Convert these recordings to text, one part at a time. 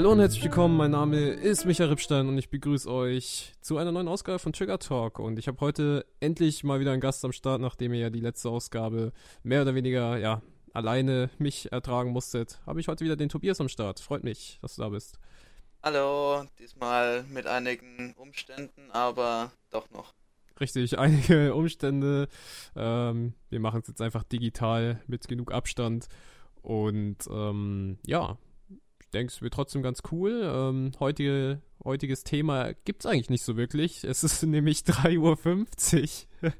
Hallo und herzlich willkommen, mein Name ist Michael Rippstein und ich begrüße euch zu einer neuen Ausgabe von Trigger Talk. Und ich habe heute endlich mal wieder einen Gast am Start, nachdem ihr ja die letzte Ausgabe mehr oder weniger, ja, alleine mich ertragen musstet. Habe ich heute wieder den Tobias am Start. Freut mich, dass du da bist. Hallo, diesmal mit einigen Umständen, aber doch noch. Richtig, einige Umstände. Ähm, wir machen es jetzt einfach digital mit genug Abstand. Und ähm, ja, denke, es wird trotzdem ganz cool. Ähm, heutige, heutiges Thema gibt es eigentlich nicht so wirklich. Es ist nämlich 3.50 Uhr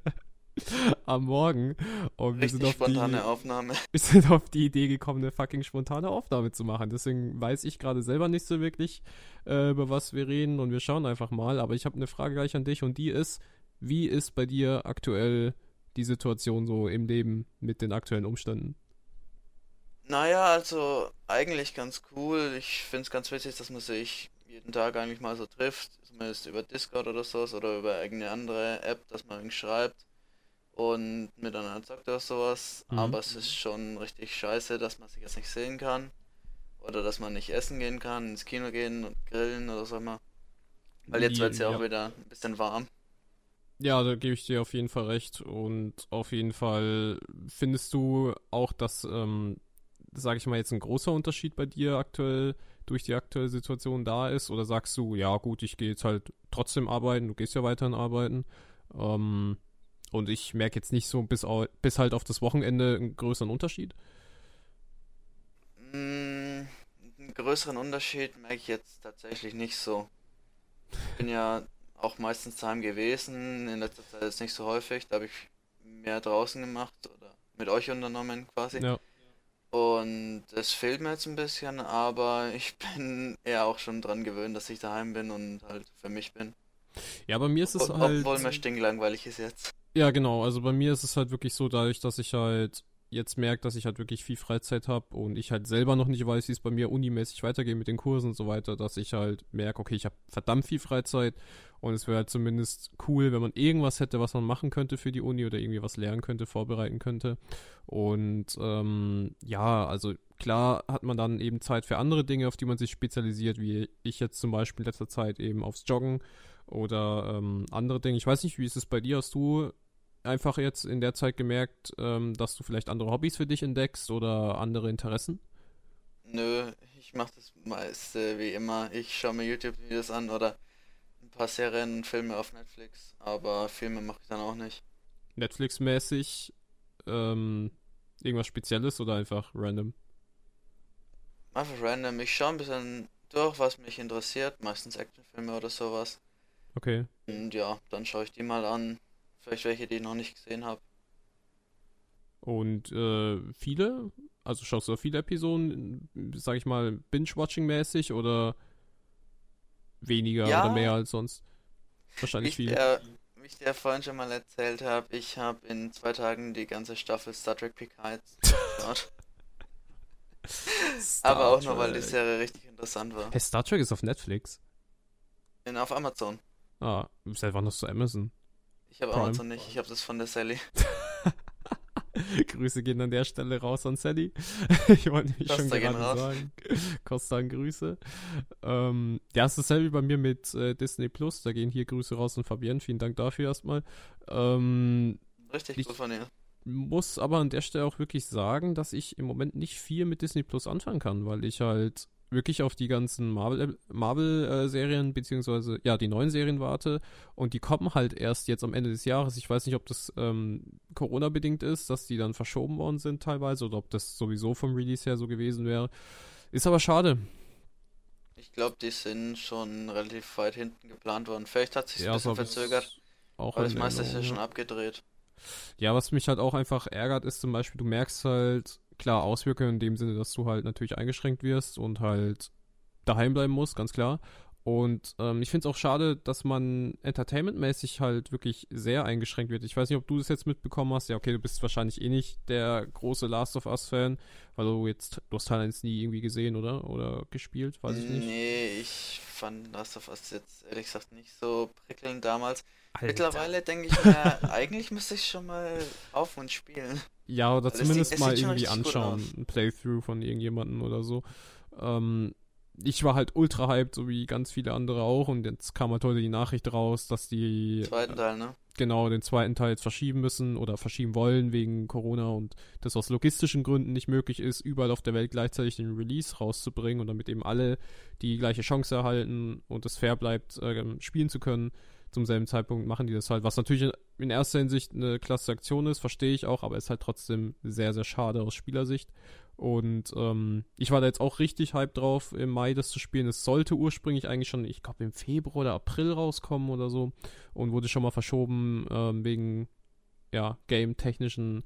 am Morgen. Und wir sind, auf spontane die, Aufnahme. wir sind auf die Idee gekommen, eine fucking spontane Aufnahme zu machen. Deswegen weiß ich gerade selber nicht so wirklich, äh, über was wir reden und wir schauen einfach mal. Aber ich habe eine Frage gleich an dich und die ist, wie ist bei dir aktuell die Situation so im Leben mit den aktuellen Umständen? Naja, also eigentlich ganz cool. Ich finde es ganz witzig, dass man sich jeden Tag eigentlich mal so trifft, zumindest über Discord oder sowas oder über irgendeine andere App, dass man irgendwie schreibt und miteinander zockt oder sowas. Mhm. Aber es ist schon richtig scheiße, dass man sich jetzt nicht sehen kann oder dass man nicht essen gehen kann, ins Kino gehen und grillen oder so immer. Weil jetzt wird es ja, ja auch wieder ein bisschen warm. Ja, da gebe ich dir auf jeden Fall recht. Und auf jeden Fall findest du auch, dass ähm, sage ich mal, jetzt ein großer Unterschied bei dir aktuell durch die aktuelle Situation da ist? Oder sagst du, ja gut, ich gehe jetzt halt trotzdem arbeiten, du gehst ja weiterhin arbeiten. Ähm, und ich merke jetzt nicht so bis, bis halt auf das Wochenende einen größeren Unterschied? Mm, einen größeren Unterschied merke ich jetzt tatsächlich nicht so. Ich bin ja auch meistens daheim gewesen, in letzter Zeit ist nicht so häufig, da habe ich mehr draußen gemacht oder mit euch unternommen quasi. Ja. Und es fehlt mir jetzt ein bisschen, aber ich bin eher auch schon dran gewöhnt, dass ich daheim bin und halt für mich bin. Ja, bei mir ist es Ob, halt. Obwohl mir stinklangweilig ist jetzt. Ja, genau. Also bei mir ist es halt wirklich so, dadurch, dass ich halt jetzt merke, dass ich halt wirklich viel Freizeit habe und ich halt selber noch nicht weiß, wie es bei mir unimäßig weitergeht mit den Kursen und so weiter, dass ich halt merke, okay, ich habe verdammt viel Freizeit und es wäre halt zumindest cool, wenn man irgendwas hätte, was man machen könnte für die Uni oder irgendwie was lernen könnte, vorbereiten könnte. Und ähm, ja, also klar hat man dann eben Zeit für andere Dinge, auf die man sich spezialisiert, wie ich jetzt zum Beispiel in letzter Zeit eben aufs Joggen oder ähm, andere Dinge. Ich weiß nicht, wie ist es bei dir? Hast du einfach jetzt in der Zeit gemerkt, ähm, dass du vielleicht andere Hobbys für dich entdeckst oder andere Interessen? Nö, ich mache das meist äh, wie immer. Ich schaue mir YouTube-Videos an oder ein paar Serien und Filme auf Netflix, aber Filme mache ich dann auch nicht. Netflix-mäßig ähm, irgendwas Spezielles oder einfach random? Einfach random. Ich schaue ein bisschen durch, was mich interessiert, meistens Actionfilme oder sowas. Okay. Und ja, dann schaue ich die mal an. Vielleicht welche, die ich noch nicht gesehen habe. Und äh, viele? Also schaust du viele Episoden, sag ich mal, Binge-Watching-mäßig oder weniger ja, oder mehr als sonst? Wahrscheinlich viele. Der, wie ich dir vorhin schon mal erzählt habe, ich habe in zwei Tagen die ganze Staffel Star Trek Picard geschaut. Aber auch nur, weil die Serie richtig interessant war. Hey, Star Trek ist auf Netflix. In, auf Amazon. Ah, seit wann hast du Amazon? Ich habe Amazon nicht, ich habe das von der Sally. Grüße gehen an der Stelle raus an Sally. ich wollte nämlich schon gerade sagen. Costa an Grüße. Ähm, ja, es ist dasselbe bei mir mit äh, Disney Plus. Da gehen hier Grüße raus an Fabienne. Vielen Dank dafür erstmal. Ähm, Richtig gut von dir. Muss aber an der Stelle auch wirklich sagen, dass ich im Moment nicht viel mit Disney Plus anfangen kann, weil ich halt wirklich auf die ganzen Marvel-Serien, Marvel, äh, beziehungsweise ja, die neuen Serien warte. Und die kommen halt erst jetzt am Ende des Jahres. Ich weiß nicht, ob das ähm, Corona-bedingt ist, dass die dann verschoben worden sind teilweise oder ob das sowieso vom Release her so gewesen wäre. Ist aber schade. Ich glaube, die sind schon relativ weit hinten geplant worden. Vielleicht hat sich ja, ein bisschen verzögert. Auch aber das meiste ist ja schon abgedreht. Ja, was mich halt auch einfach ärgert, ist zum Beispiel, du merkst halt, klar Auswirkungen in dem Sinne, dass du halt natürlich eingeschränkt wirst und halt daheim bleiben musst, ganz klar. Und ähm, ich finde es auch schade, dass man entertainmentmäßig halt wirklich sehr eingeschränkt wird. Ich weiß nicht, ob du das jetzt mitbekommen hast. Ja, okay, du bist wahrscheinlich eh nicht der große Last of Us-Fan, weil du jetzt, du hast Teil 1 nie irgendwie gesehen, oder? Oder gespielt, weiß ich nicht. Nee, ich fand Last of Us jetzt ehrlich gesagt nicht so prickelnd damals. Alter. Mittlerweile denke ich mir, eigentlich müsste ich schon mal auf und spielen. Ja, oder also zumindest sieht, mal irgendwie anschauen. Ein Playthrough von irgendjemandem oder so. Ähm, ich war halt ultra hyped, so wie ganz viele andere auch. Und jetzt kam halt heute die Nachricht raus, dass die. Zweiten Teil, ne? Genau, den zweiten Teil jetzt verschieben müssen oder verschieben wollen wegen Corona und das aus logistischen Gründen nicht möglich ist, überall auf der Welt gleichzeitig den Release rauszubringen und damit eben alle die gleiche Chance erhalten und es fair bleibt, äh, spielen zu können. Zum selben Zeitpunkt machen die das halt, was natürlich in erster Hinsicht eine klasse Aktion ist, verstehe ich auch, aber ist halt trotzdem sehr, sehr schade aus Spielersicht. Und ähm, ich war da jetzt auch richtig hyped drauf, im Mai das zu spielen. Es sollte ursprünglich eigentlich schon, ich glaube, im Februar oder April rauskommen oder so. Und wurde schon mal verschoben ähm, wegen, ja, game-technischen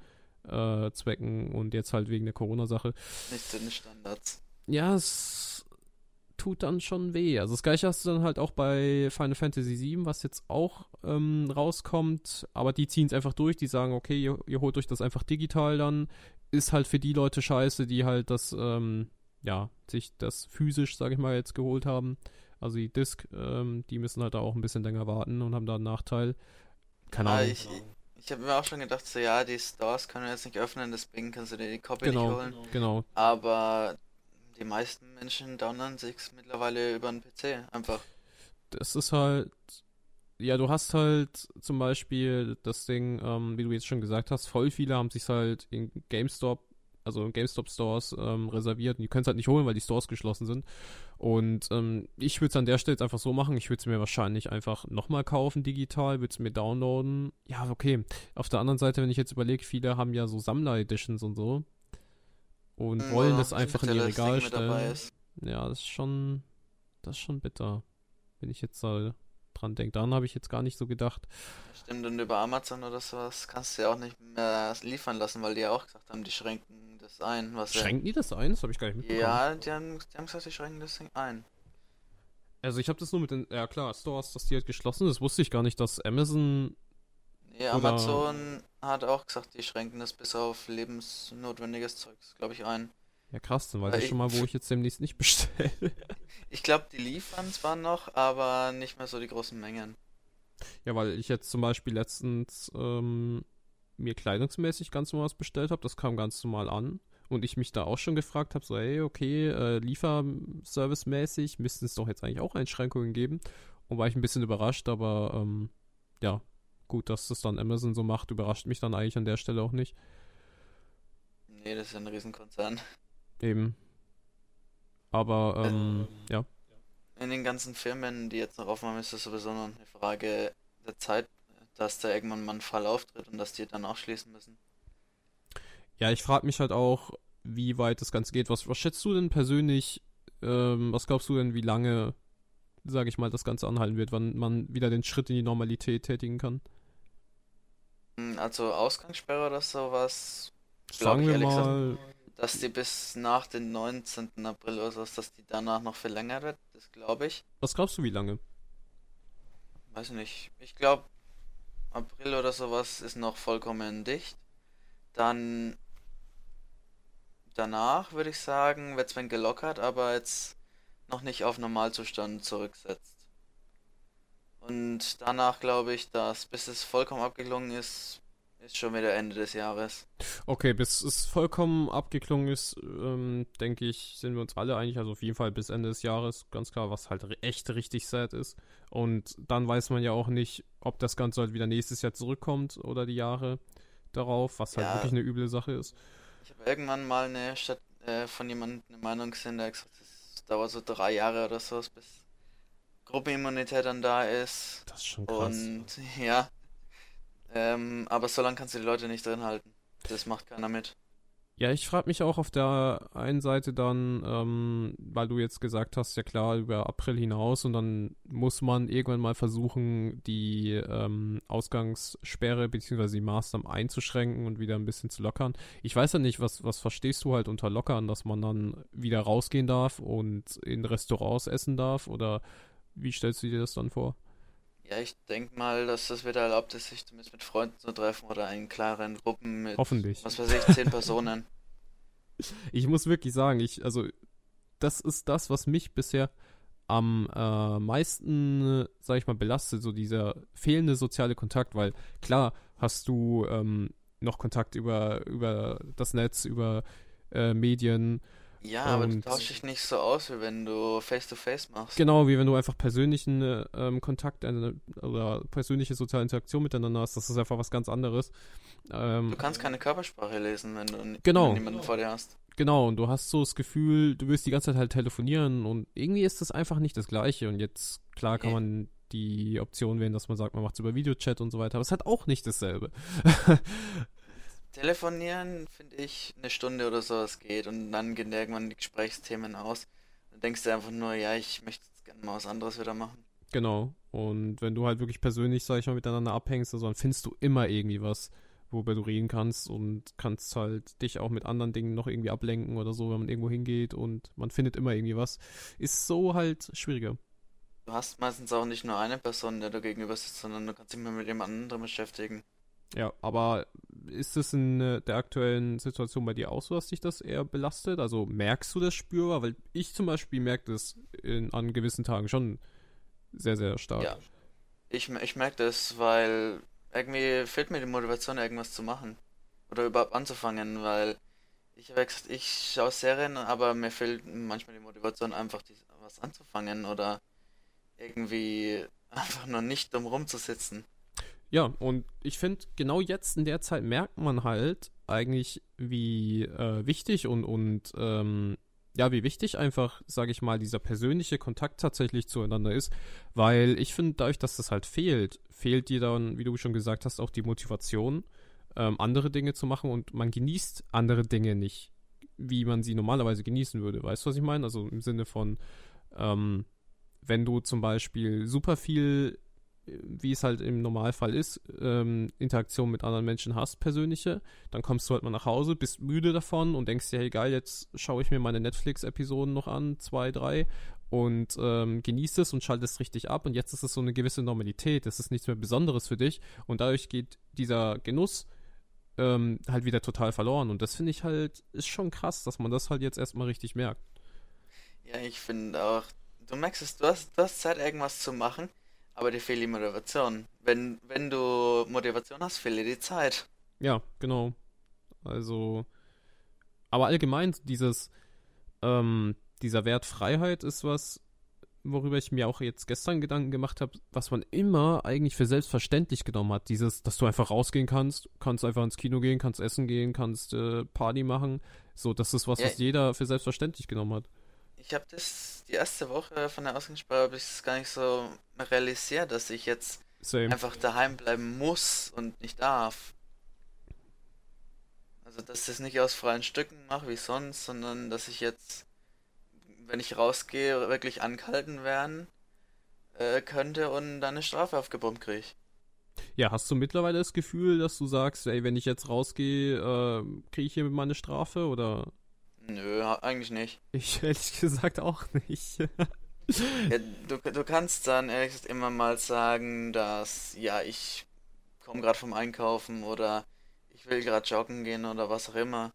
äh, Zwecken und jetzt halt wegen der Corona-Sache. Nicht zu den Standards. Ja, es tut dann schon weh. Also das gleiche hast du dann halt auch bei Final Fantasy VII, was jetzt auch ähm, rauskommt, aber die ziehen es einfach durch, die sagen, okay, ihr, ihr, holt euch das einfach digital dann, ist halt für die Leute scheiße, die halt das, ähm, ja, sich das physisch, sag ich mal, jetzt geholt haben. Also die Disc, ähm, die müssen halt da auch ein bisschen länger warten und haben da einen Nachteil. Keine Ah, Ahnung. ich, ich habe mir auch schon gedacht, so ja, die Stores können wir jetzt nicht öffnen, deswegen kannst du dir die Copy Genau. nicht holen. Genau. Aber die meisten Menschen downloaden sich mittlerweile über den PC einfach. Das ist halt, ja, du hast halt zum Beispiel das Ding, ähm, wie du jetzt schon gesagt hast, voll viele haben sich halt in GameStop, also in GameStop-Stores ähm, reserviert und die können es halt nicht holen, weil die Stores geschlossen sind. Und ähm, ich würde es an der Stelle jetzt einfach so machen, ich würde es mir wahrscheinlich einfach nochmal kaufen digital, würde es mir downloaden. Ja, okay. Auf der anderen Seite, wenn ich jetzt überlege, viele haben ja so Sammler-Editions und so und Mhm, wollen wo das einfach in ihr Regal stellen. ist. Ja, das ist schon, das ist schon bitter. Wenn ich jetzt da dran denke. Daran habe ich jetzt gar nicht so gedacht. Stimmt, und über Amazon oder sowas kannst du ja auch nicht mehr liefern lassen, weil die ja auch gesagt haben, die schränken das ein. Was ja- Schränken die das ein? Das habe ich gar nicht mitbekommen. Ja, die haben, die haben gesagt, die schränken das Ding ein. Also ich habe das nur mit den, ja klar, Stores, dass die halt geschlossen sind. Das wusste ich gar nicht, dass Amazon, Oder- Amazon hat auch gesagt, die schränken das bis auf lebensnotwendiges Zeugs, glaube ich, ein. ja krass, dann weiß Weil ich schon mal, wo ich jetzt demnächst nicht bestelle. Ich glaube, die liefern zwar noch, aber nicht mehr so die großen Mengen. ja, weil ich jetzt zum Beispiel letztens ähm, mir kleidungsmäßig ganz normal was bestellt habe. Das kam ganz normal an. Und ich mich da auch schon gefragt habe, so, hey, okay, äh, Lieferservice-mäßig müssten es doch jetzt eigentlich auch Einschränkungen geben. Und war ich ein bisschen überrascht, aber ähm, ja, gut, dass das dann Amazon so macht, überrascht mich dann eigentlich an der Stelle auch nicht. Nee, das ist ein Riesenkonzern. Eben. Aber, ähm, ja. In den ganzen Firmen, die jetzt noch aufmachen, ist das sowieso noch eine Frage der Zeit, dass da irgendwann mal ein Fall auftritt und dass die dann auch schließen müssen. Ja, ich frage mich halt auch, wie weit das Ganze geht. Was, was schätzt du denn persönlich, ähm, was glaubst du denn, wie lange, sage ich mal, das Ganze anhalten wird, wann man wieder den Schritt in die Normalität tätigen kann? Hm, Also Ausgangssperre oder sowas, Sagen ich wir mal, dass die bis nach den 19. April oder sowas, dass die danach noch verlängert wird, das glaube ich. was glaubst du, wie lange? Weiß nicht. Ich glaube, April oder sowas ist noch vollkommen dicht. Dann danach würde ich sagen, wird es wenn gelockert, aber jetzt noch nicht auf Normalzustand zurücksetzt. Und danach glaube ich, dass bis es vollkommen abgeklungen ist, ist schon wieder Ende des Jahres. Okay, bis es vollkommen abgeklungen ist, ähm, denke ich, sind wir uns alle einig, also auf jeden Fall bis Ende des Jahres, ganz klar, was halt echt richtig sad ist. Und dann weiß man ja auch nicht, ob das Ganze halt wieder nächstes Jahr zurückkommt oder die Jahre darauf, was halt Ja. wirklich eine üble Sache ist. Ich habe irgendwann mal eine Stadt äh, von jemandem eine Meinung gesehen, der hat dauert so drei Jahre oder so, bis Gruppenimmunität dann da ist. Das ist schon krass. Und ja, ähm, aber so lange kannst du die Leute nicht drin halten. Das macht keiner mit. Ja, ich frage mich auch auf der einen Seite dann, ähm, weil du jetzt gesagt hast, ja klar, über April hinaus und dann muss man irgendwann mal versuchen, die ähm, Ausgangssperre bzw. die Maßnahmen einzuschränken und wieder ein bisschen zu lockern. Ich weiß ja nicht, was, was verstehst du halt unter lockern, dass man dann wieder rausgehen darf und in Restaurants essen darf oder wie stellst du dir das dann vor? Ja, ich denke mal, dass das wieder erlaubt ist, sich zumindest mit Freunden zu treffen oder in klaren Gruppen mit, Hoffentlich. was weiß ich, zehn Personen. Ich muss wirklich sagen, ich, also, das ist das, was mich bisher am äh, meisten, sag ich mal, belastet, so dieser fehlende soziale Kontakt, weil klar hast du ähm, noch Kontakt über, über das Netz, über äh, Medien Ja, aber du tauschst dich nicht so aus, wie wenn du Face-to-Face machst. Genau, wie wenn du einfach persönlichen äh, ähm, Kontakt äh, oder persönliche soziale Interaktion miteinander hast. Das ist einfach was ganz anderes. Ähm, du kannst keine Körpersprache lesen, wenn du genau. niemanden vor dir hast. Genau, und du hast so das Gefühl, du willst die ganze Zeit halt telefonieren und irgendwie ist das einfach nicht das Gleiche. Und jetzt, klar, kann man die Option wählen, dass man sagt, man macht es über Videochat und so weiter, aber es hat auch nicht dasselbe. Telefonieren, finde ich, eine Stunde oder so, es geht und dann gehen irgendwann die Gesprächsthemen aus. Dann denkst du einfach nur, ja, ich möchte jetzt gerne mal was anderes wieder machen. Genau. Und wenn du halt wirklich persönlich, sag ich mal, miteinander abhängst, also dann findest du immer irgendwie was, worüber du reden kannst und kannst halt dich auch mit anderen Dingen noch irgendwie ablenken oder so, wenn man irgendwo hingeht und man findet immer irgendwie was. Ist so halt schwieriger. Du hast meistens auch nicht nur eine Person, der du gegenüber sitzt, sondern du kannst dich mal mit jemand anderem beschäftigen. Ja, aber ist es in äh, der aktuellen Situation bei dir auch so, dass dich das eher belastet? Also merkst du das spürbar? Weil ich zum Beispiel merke das in, an gewissen Tagen schon sehr, sehr stark. Ja, ich, ich merke das, weil irgendwie fehlt mir die Motivation, irgendwas zu machen. Oder überhaupt anzufangen, weil ich habe gesagt, ich schaue Serien, aber mir fehlt manchmal die Motivation, einfach was anzufangen oder irgendwie einfach nur nicht dumm rumzusitzen. Ja, und ich finde, genau jetzt in der Zeit merkt man halt eigentlich, wie äh, wichtig und, und ähm, ja, wie wichtig einfach, sage ich mal, dieser persönliche Kontakt tatsächlich zueinander ist, weil ich finde, dadurch, dass das halt fehlt, fehlt dir dann, wie du schon gesagt hast, auch die Motivation, ähm, andere Dinge zu machen und man genießt andere Dinge nicht, wie man sie normalerweise genießen würde. Weißt du, was ich meine? Also im Sinne von, ähm, wenn du zum Beispiel super viel wie es halt im Normalfall ist, ähm, Interaktion mit anderen Menschen hast, persönliche, dann kommst du halt mal nach Hause, bist müde davon und denkst dir, hey geil, jetzt schaue ich mir meine Netflix-Episoden noch an, zwei, drei und ähm, genießt es und schaltest richtig ab. Und jetzt ist es so eine gewisse Normalität, es ist nichts mehr Besonderes für dich. Und dadurch geht dieser Genuss ähm, halt wieder total verloren. Und das finde ich halt, ist schon krass, dass man das halt jetzt erstmal richtig merkt. Ja, ich finde auch, du merkst es, du hast, du hast Zeit, irgendwas zu machen aber dir fehlt die Motivation. Wenn, wenn du Motivation hast, fehlt dir die Zeit. Ja, genau. Also, aber allgemein dieses, ähm, dieser Wert Freiheit ist was, worüber ich mir auch jetzt gestern Gedanken gemacht habe, was man immer eigentlich für selbstverständlich genommen hat. Dieses, dass du einfach rausgehen kannst, kannst einfach ins Kino gehen, kannst essen gehen, kannst äh, Party machen. So, das ist was, ja, was jeder für selbstverständlich genommen hat ich habe das die erste Woche von der Ausgangssperre habe ich es gar nicht so realisiert, dass ich jetzt Same. einfach daheim bleiben muss und nicht darf. Also dass ich das nicht aus freien Stücken mache wie sonst, sondern dass ich jetzt, wenn ich rausgehe, wirklich angehalten werden äh, könnte und dann eine Strafe aufgebombt kriege. Ja, hast du mittlerweile das Gefühl, dass du sagst, ey, wenn ich jetzt rausgehe, äh, kriege ich hier meine Strafe oder Nö, eigentlich nicht. Ich ehrlich gesagt auch nicht. ja, du, du kannst dann ehrlich gesagt immer mal sagen, dass, ja, ich komme gerade vom Einkaufen oder ich will gerade joggen gehen oder was auch immer.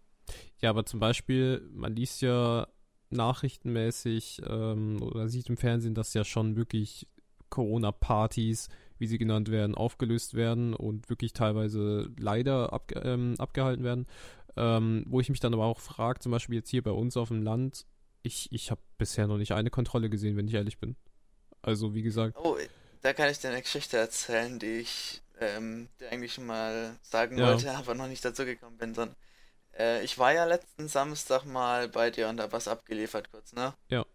Ja, aber zum Beispiel, man liest ja nachrichtenmäßig ähm, oder sieht im Fernsehen, dass ja schon wirklich Corona-Partys, wie sie genannt werden, aufgelöst werden und wirklich teilweise leider abge ähm, abgehalten werden. Ähm, wo ich mich dann aber auch frage, zum Beispiel jetzt hier bei uns auf dem Land, ich, ich habe bisher noch nicht eine Kontrolle gesehen, wenn ich ehrlich bin. Also wie gesagt. Oh, da kann ich dir eine Geschichte erzählen, die ich ähm, dir eigentlich schon mal sagen ja. wollte, aber noch nicht dazu gekommen bin, sondern äh, ich war ja letzten Samstag mal bei dir und habe was abgeliefert kurz, ne? Ja.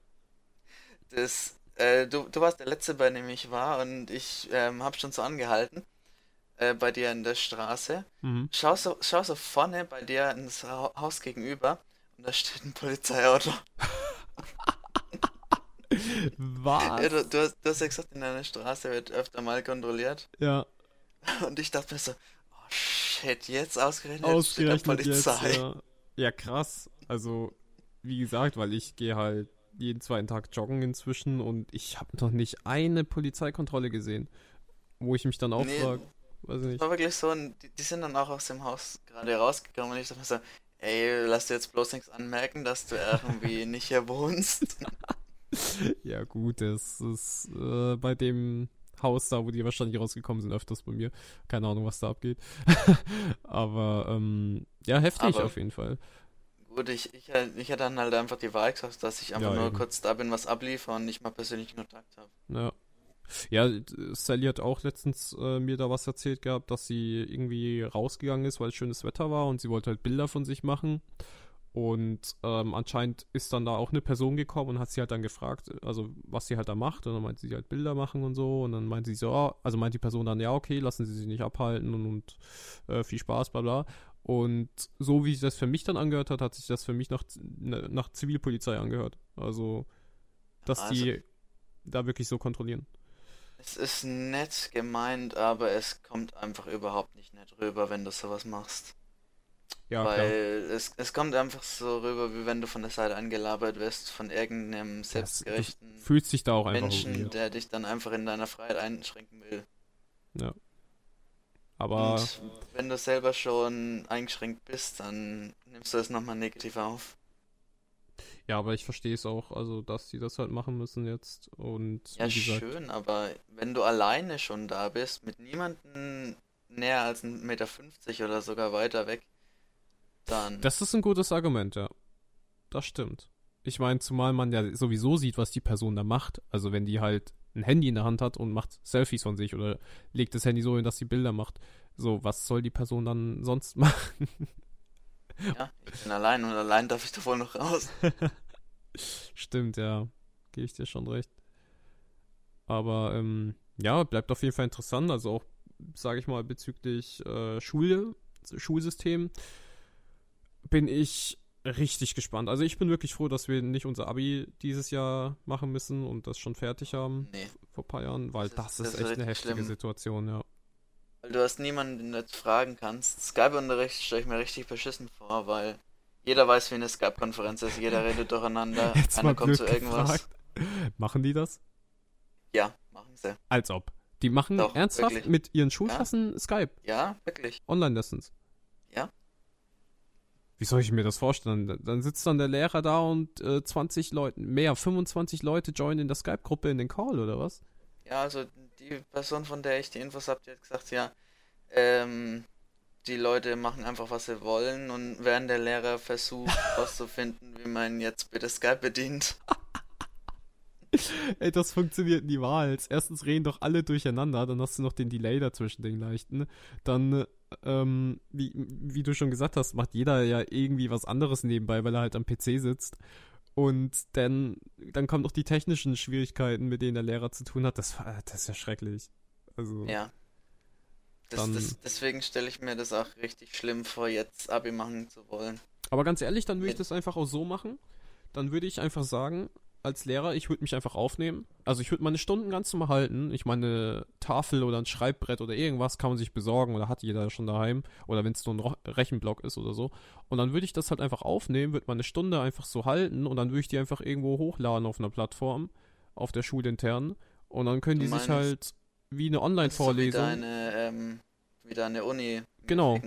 Das, äh, du, du warst der Letzte, bei dem ich war und ich ähm, habe schon so angehalten äh, bei dir in der Straße. Mhm. Schau, so, schau so vorne bei dir ins Haus gegenüber und da steht ein Polizeiauto. Was? Ja, du, du, hast, du hast ja gesagt, in deiner Straße wird öfter mal kontrolliert. Ja. Und ich dachte mir so, oh shit, jetzt ausgerechnet, ausgerechnet steht Polizei. Jetzt, ja. ja, krass. Also, wie gesagt, weil ich gehe halt jeden zweiten Tag joggen inzwischen und ich habe noch nicht eine Polizeikontrolle gesehen. Wo ich mich dann auch nee, frage, Weiß ich nicht. war wirklich so, die, die, sind dann auch aus dem Haus gerade rausgekommen und ich dachte mir so, ey, lass dir jetzt bloß nichts anmerken, dass du irgendwie nicht hier wohnst. ja, gut, das ist äh, bei dem Haus da, wo die wahrscheinlich rausgekommen sind, öfters bei mir. Keine Ahnung, was da abgeht. Aber ähm, ja, heftig Aber, auf jeden Fall. Gut, ich, ich, ich hätte dann halt einfach die Wahl gesagt, dass ich einfach Ja, nur eben. kurz da bin, was abliefere und nicht mal persönlichen Kontakt habe. Ja. Ja, Sally hat auch letztens äh, mir da was erzählt gehabt, dass sie irgendwie rausgegangen ist, weil es schönes Wetter war und sie wollte halt Bilder von sich machen. Und ähm, anscheinend ist dann da auch eine Person gekommen und hat sie halt dann gefragt, also was sie halt da macht. Und dann meinte sie halt Bilder machen und so. Und dann meinte sie so, ah, also meint die Person dann, ja, okay, lassen Sie sich nicht abhalten und, und äh, viel Spaß, bla bla. Und so wie sich das für mich dann angehört hat, hat sich das für mich nach, ne, nach Zivilpolizei angehört. Also, dass Also- die da wirklich so kontrollieren. Es ist nett gemeint, aber es kommt einfach überhaupt nicht nett rüber, wenn du sowas machst. Ja, Weil klar. es, es kommt einfach so rüber, wie wenn du von der Seite angelabert wirst von irgendeinem selbstgerechten du fühlst dich da auch einfach Menschen, weird. der dich dann einfach in deiner Freiheit einschränken will. Aber Und wenn du selber schon eingeschränkt bist, dann nimmst du das nochmal negativ auf. Ja, aber ich verstehe es auch, also dass sie das halt machen müssen jetzt. Und Ja, wie gesagt, schön, aber wenn du alleine schon da bist, mit niemandem näher als 1,50 Meter oder sogar weiter weg, dann. das ist ein gutes Argument, ja. Das stimmt. Ich meine, zumal man ja sowieso sieht, was die Person da macht. Also wenn die halt ein Handy in der Hand hat und macht Selfies von sich oder legt das Handy so hin, dass sie Bilder macht. So, was soll die Person dann sonst machen? Ja, ich bin allein und allein darf ich wohl noch raus. Stimmt, ja. Gebe ich dir schon recht. Aber ähm, ja, bleibt auf jeden Fall interessant. Also auch, sage ich mal, bezüglich äh, Schule, Schulsystem bin ich richtig gespannt. Also ich bin wirklich froh, dass wir nicht unser Abi dieses Jahr machen müssen und das schon fertig haben Nee, vor ein paar Jahren, weil Das das, ist- ist das ist echt eine heftige schlimm. Situation, ja. Weil du hast niemanden, den du jetzt fragen kannst. Skype-Unterricht stelle ich mir richtig beschissen vor, weil jeder weiß, wie eine Skype-Konferenz ist. Jeder redet durcheinander. Jetzt Keiner kommt blöd zu irgendwas. gefragt. Machen die das? Ja, machen sie. Als ob. Die machen Doch, ernsthaft wirklich. mit ihren Schulklassen Skype. Ja, wirklich. Online-Lessons. Ja. Wie soll ich mir das vorstellen? Dann- Dann sitzt dann der Lehrer da und äh, 20 Leute, mehr, 25 Leute joinen in der Skype-Gruppe in den Call, oder was? Ja, also die Person, von der ich die Infos habe, die hat gesagt, ja, ähm, die Leute machen einfach, was sie wollen und während der Lehrer versucht herauszufinden, wie man jetzt bitte Skype bedient. Ey, das funktioniert niemals. Erstens reden doch alle durcheinander, dann hast du noch den Delay dazwischen, den leichten. Dann, ähm, wie, wie du schon gesagt hast, macht jeder ja irgendwie was anderes nebenbei, weil er halt am PC sitzt. Und dann, dann kommen noch die technischen Schwierigkeiten, mit denen der Lehrer zu tun hat. Das, war- das ist ja schrecklich. Also, Ja. Das, Dann- das, deswegen stelle ich mir das auch richtig schlimm vor, jetzt Abi machen zu wollen. Aber ganz ehrlich, dann würde ich das einfach auch so machen. Dann würde ich einfach sagen, als Lehrer, ich würde mich einfach aufnehmen. Also ich würde meine Stunden ganz normal halten. Ich meine, Tafel oder ein Schreibbrett oder irgendwas kann man sich besorgen oder hat jeder schon daheim. Oder wenn es nur ein Rechenblock ist oder so. Und dann würde ich das halt einfach aufnehmen, würde meine Stunde einfach so halten und dann würde ich die einfach irgendwo hochladen auf einer Plattform, auf der schulintern. Und dann können Du die sich meinst- halt wie eine so wie Online-Vorlesung. deine, ähm, wie deine Uni. Genau,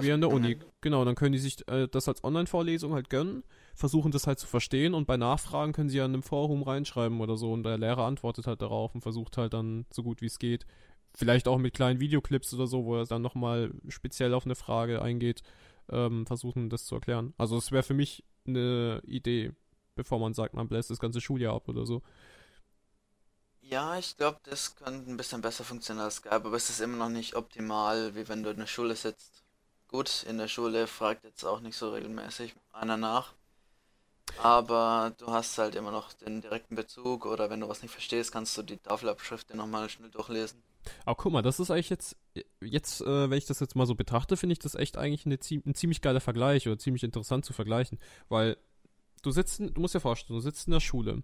Wie an der Uni. Genau, dann können die sich äh, das als Online-Vorlesung halt gönnen, versuchen das halt zu verstehen und bei Nachfragen können sie ja in einem Forum reinschreiben oder so und der Lehrer antwortet halt darauf und versucht halt dann so gut wie es geht. Vielleicht auch mit kleinen Videoclips oder so, wo er dann nochmal speziell auf eine Frage eingeht, ähm, versuchen das zu erklären. Also es wäre für mich eine Idee, bevor man sagt, man bläst das ganze Schuljahr ab oder so. Ja, ich glaube, das könnte ein bisschen besser funktionieren als Skype, aber es ist immer noch nicht optimal, wie wenn du in der Schule sitzt. Gut, in der Schule fragt jetzt auch nicht so regelmäßig einer nach, aber du hast halt immer noch den direkten Bezug oder wenn du was nicht verstehst, kannst du die Tafelabschrift dir nochmal schnell durchlesen. Aber guck mal, das ist eigentlich jetzt, jetzt, äh, wenn ich das jetzt mal so betrachte, finde ich das echt eigentlich eine, ein ziemlich geiler Vergleich oder ziemlich interessant zu vergleichen. Weil du sitzt, du musst dir vorstellen, du sitzt in der Schule.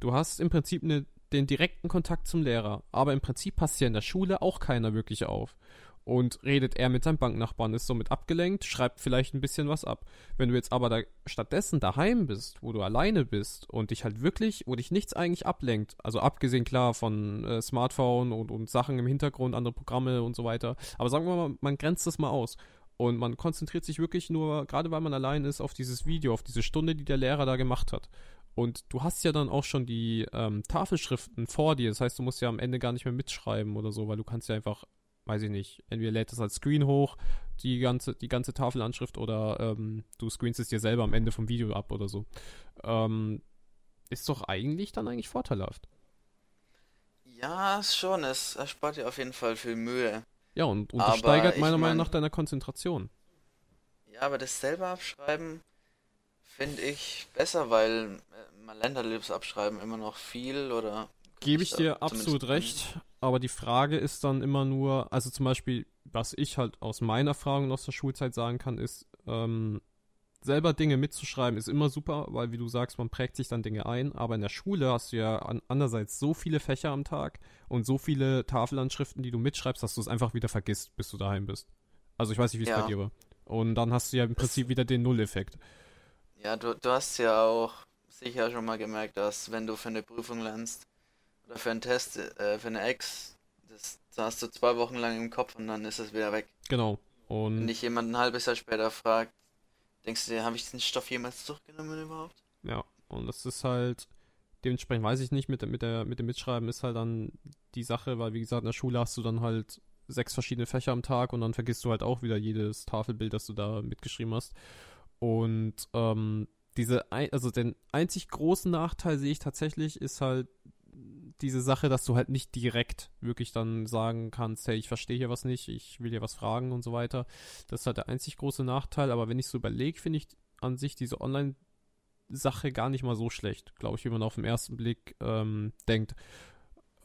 Du hast im Prinzip eine, den direkten Kontakt zum Lehrer. Aber im Prinzip passt ja in der Schule auch keiner wirklich auf. Und redet er mit seinem Banknachbarn, ist somit abgelenkt, schreibt vielleicht ein bisschen was ab. Wenn du jetzt aber da stattdessen daheim bist, wo du alleine bist und dich halt wirklich, wo dich nichts eigentlich ablenkt, also abgesehen klar von äh, Smartphone und, und Sachen im Hintergrund, andere Programme und so weiter, aber sagen wir mal, man grenzt das mal aus und man konzentriert sich wirklich nur, gerade weil man allein ist, auf dieses Video, auf diese Stunde, die der Lehrer da gemacht hat. Und du hast ja dann auch schon die ähm, Tafelschriften vor dir, das heißt, du musst ja am Ende gar nicht mehr mitschreiben oder so, weil du kannst ja einfach weiß ich nicht, entweder lädt es als Screen hoch, die ganze, die ganze Tafelanschrift, oder ähm, du screenst es dir selber am Ende vom Video ab oder so. Ähm, ist doch eigentlich dann eigentlich vorteilhaft. Ja, schon. Es erspart dir auf jeden Fall viel Mühe. Ja, und, und das steigert meiner Meinung mein- nach deiner Konzentration. Ja, aber das selber abschreiben finde ich besser, weil äh, mal Länderlibs abschreiben immer noch viel oder. Gebe ich dir absolut recht, aber die Frage ist dann immer nur, also zum Beispiel, was ich halt aus meiner Erfahrung und aus der Schulzeit sagen kann, ist, ähm, selber Dinge mitzuschreiben ist immer super, weil wie du sagst, man prägt sich dann Dinge ein, aber in der Schule hast du ja an, andererseits so viele Fächer am Tag und so viele Tafelanschriften, die du mitschreibst, dass du es einfach wieder vergisst, bis du daheim bist. Also ich weiß nicht, wie es Ja. bei dir war. Und dann hast du ja im Prinzip wieder den Null-Effekt. Ja, du, du hast ja auch sicher schon mal gemerkt, dass wenn du für eine Prüfung lernst oder für einen Test, äh, für eine Ex, das, das hast du zwei Wochen lang im Kopf und dann ist es wieder weg. Genau. Wenn Und dich jemand ein halbes Jahr später fragt, denkst du dir, habe ich diesen Stoff jemals durchgenommen überhaupt? Ja, und das ist halt, dementsprechend weiß ich nicht, mit, mit, der, mit dem Mitschreiben ist halt dann die Sache, weil wie gesagt, in der Schule hast du dann halt sechs verschiedene Fächer am Tag und dann vergisst du halt auch wieder jedes Tafelbild, das du da mitgeschrieben hast. Und ähm, diese, ein, also den einzig großen Nachteil sehe ich tatsächlich, ist halt diese Sache, dass du halt nicht direkt wirklich dann sagen kannst, hey, ich verstehe hier was nicht, ich will hier was fragen und so weiter. Das ist halt der einzig große Nachteil, aber wenn ich so überlege, finde ich an sich diese Online- Sache gar nicht mal so schlecht, glaube ich, wie man auf den ersten Blick ähm, denkt.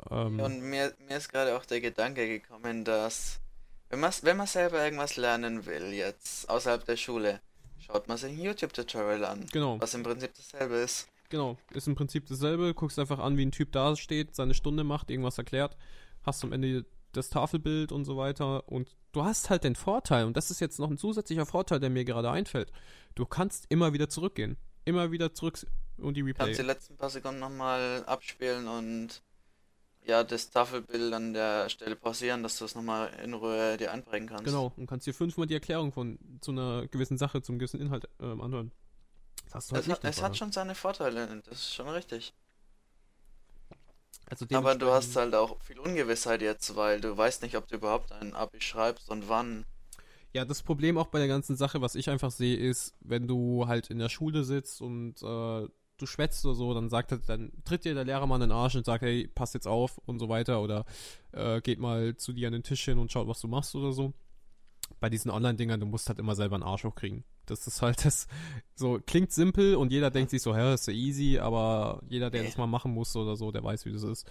Ähm, Und mir, mir ist gerade auch der Gedanke gekommen, dass wenn man, wenn man selber irgendwas lernen will, jetzt außerhalb der Schule, schaut man sich ein YouTube-Tutorial an, genau, was im Prinzip dasselbe ist. Genau. Ist im Prinzip dasselbe. Guckst einfach an, wie ein Typ da steht, seine Stunde macht, irgendwas erklärt, hast am Ende das Tafelbild und so weiter. Und du hast halt den Vorteil, und das ist jetzt noch ein zusätzlicher Vorteil, der mir gerade einfällt. Du kannst immer wieder zurückgehen. Immer wieder zurück und die Replay. Kannst die letzten paar Sekunden nochmal abspielen und ja, das Tafelbild an der Stelle pausieren, dass du es nochmal in Ruhe dir einprägen kannst. Genau, und kannst dir fünfmal die Erklärung von zu einer gewissen Sache, zum gewissen Inhalt ähm, anhören. Halt Es, hat, es hat schon seine Vorteile, das ist schon richtig. Also Aber du hast halt auch viel Ungewissheit jetzt, weil du weißt nicht, ob du überhaupt ein Abi schreibst und wann. Ja, das Problem auch bei der ganzen Sache, was ich einfach sehe, ist, wenn du halt in der Schule sitzt und äh, du schwätzt oder so, dann sagt er, dann tritt dir der Lehrer mal in den Arsch und sagt, hey, pass jetzt auf und so weiter oder äh, geht mal zu dir an den Tisch hin und schaut, was du machst oder so. Bei diesen Online-Dingern, du musst halt immer selber einen Arsch hochkriegen. Das ist halt das, so, klingt simpel und jeder denkt sich so, hä, ist ja easy, aber jeder, der Nee. das mal machen muss oder so, der weiß, wie das ist.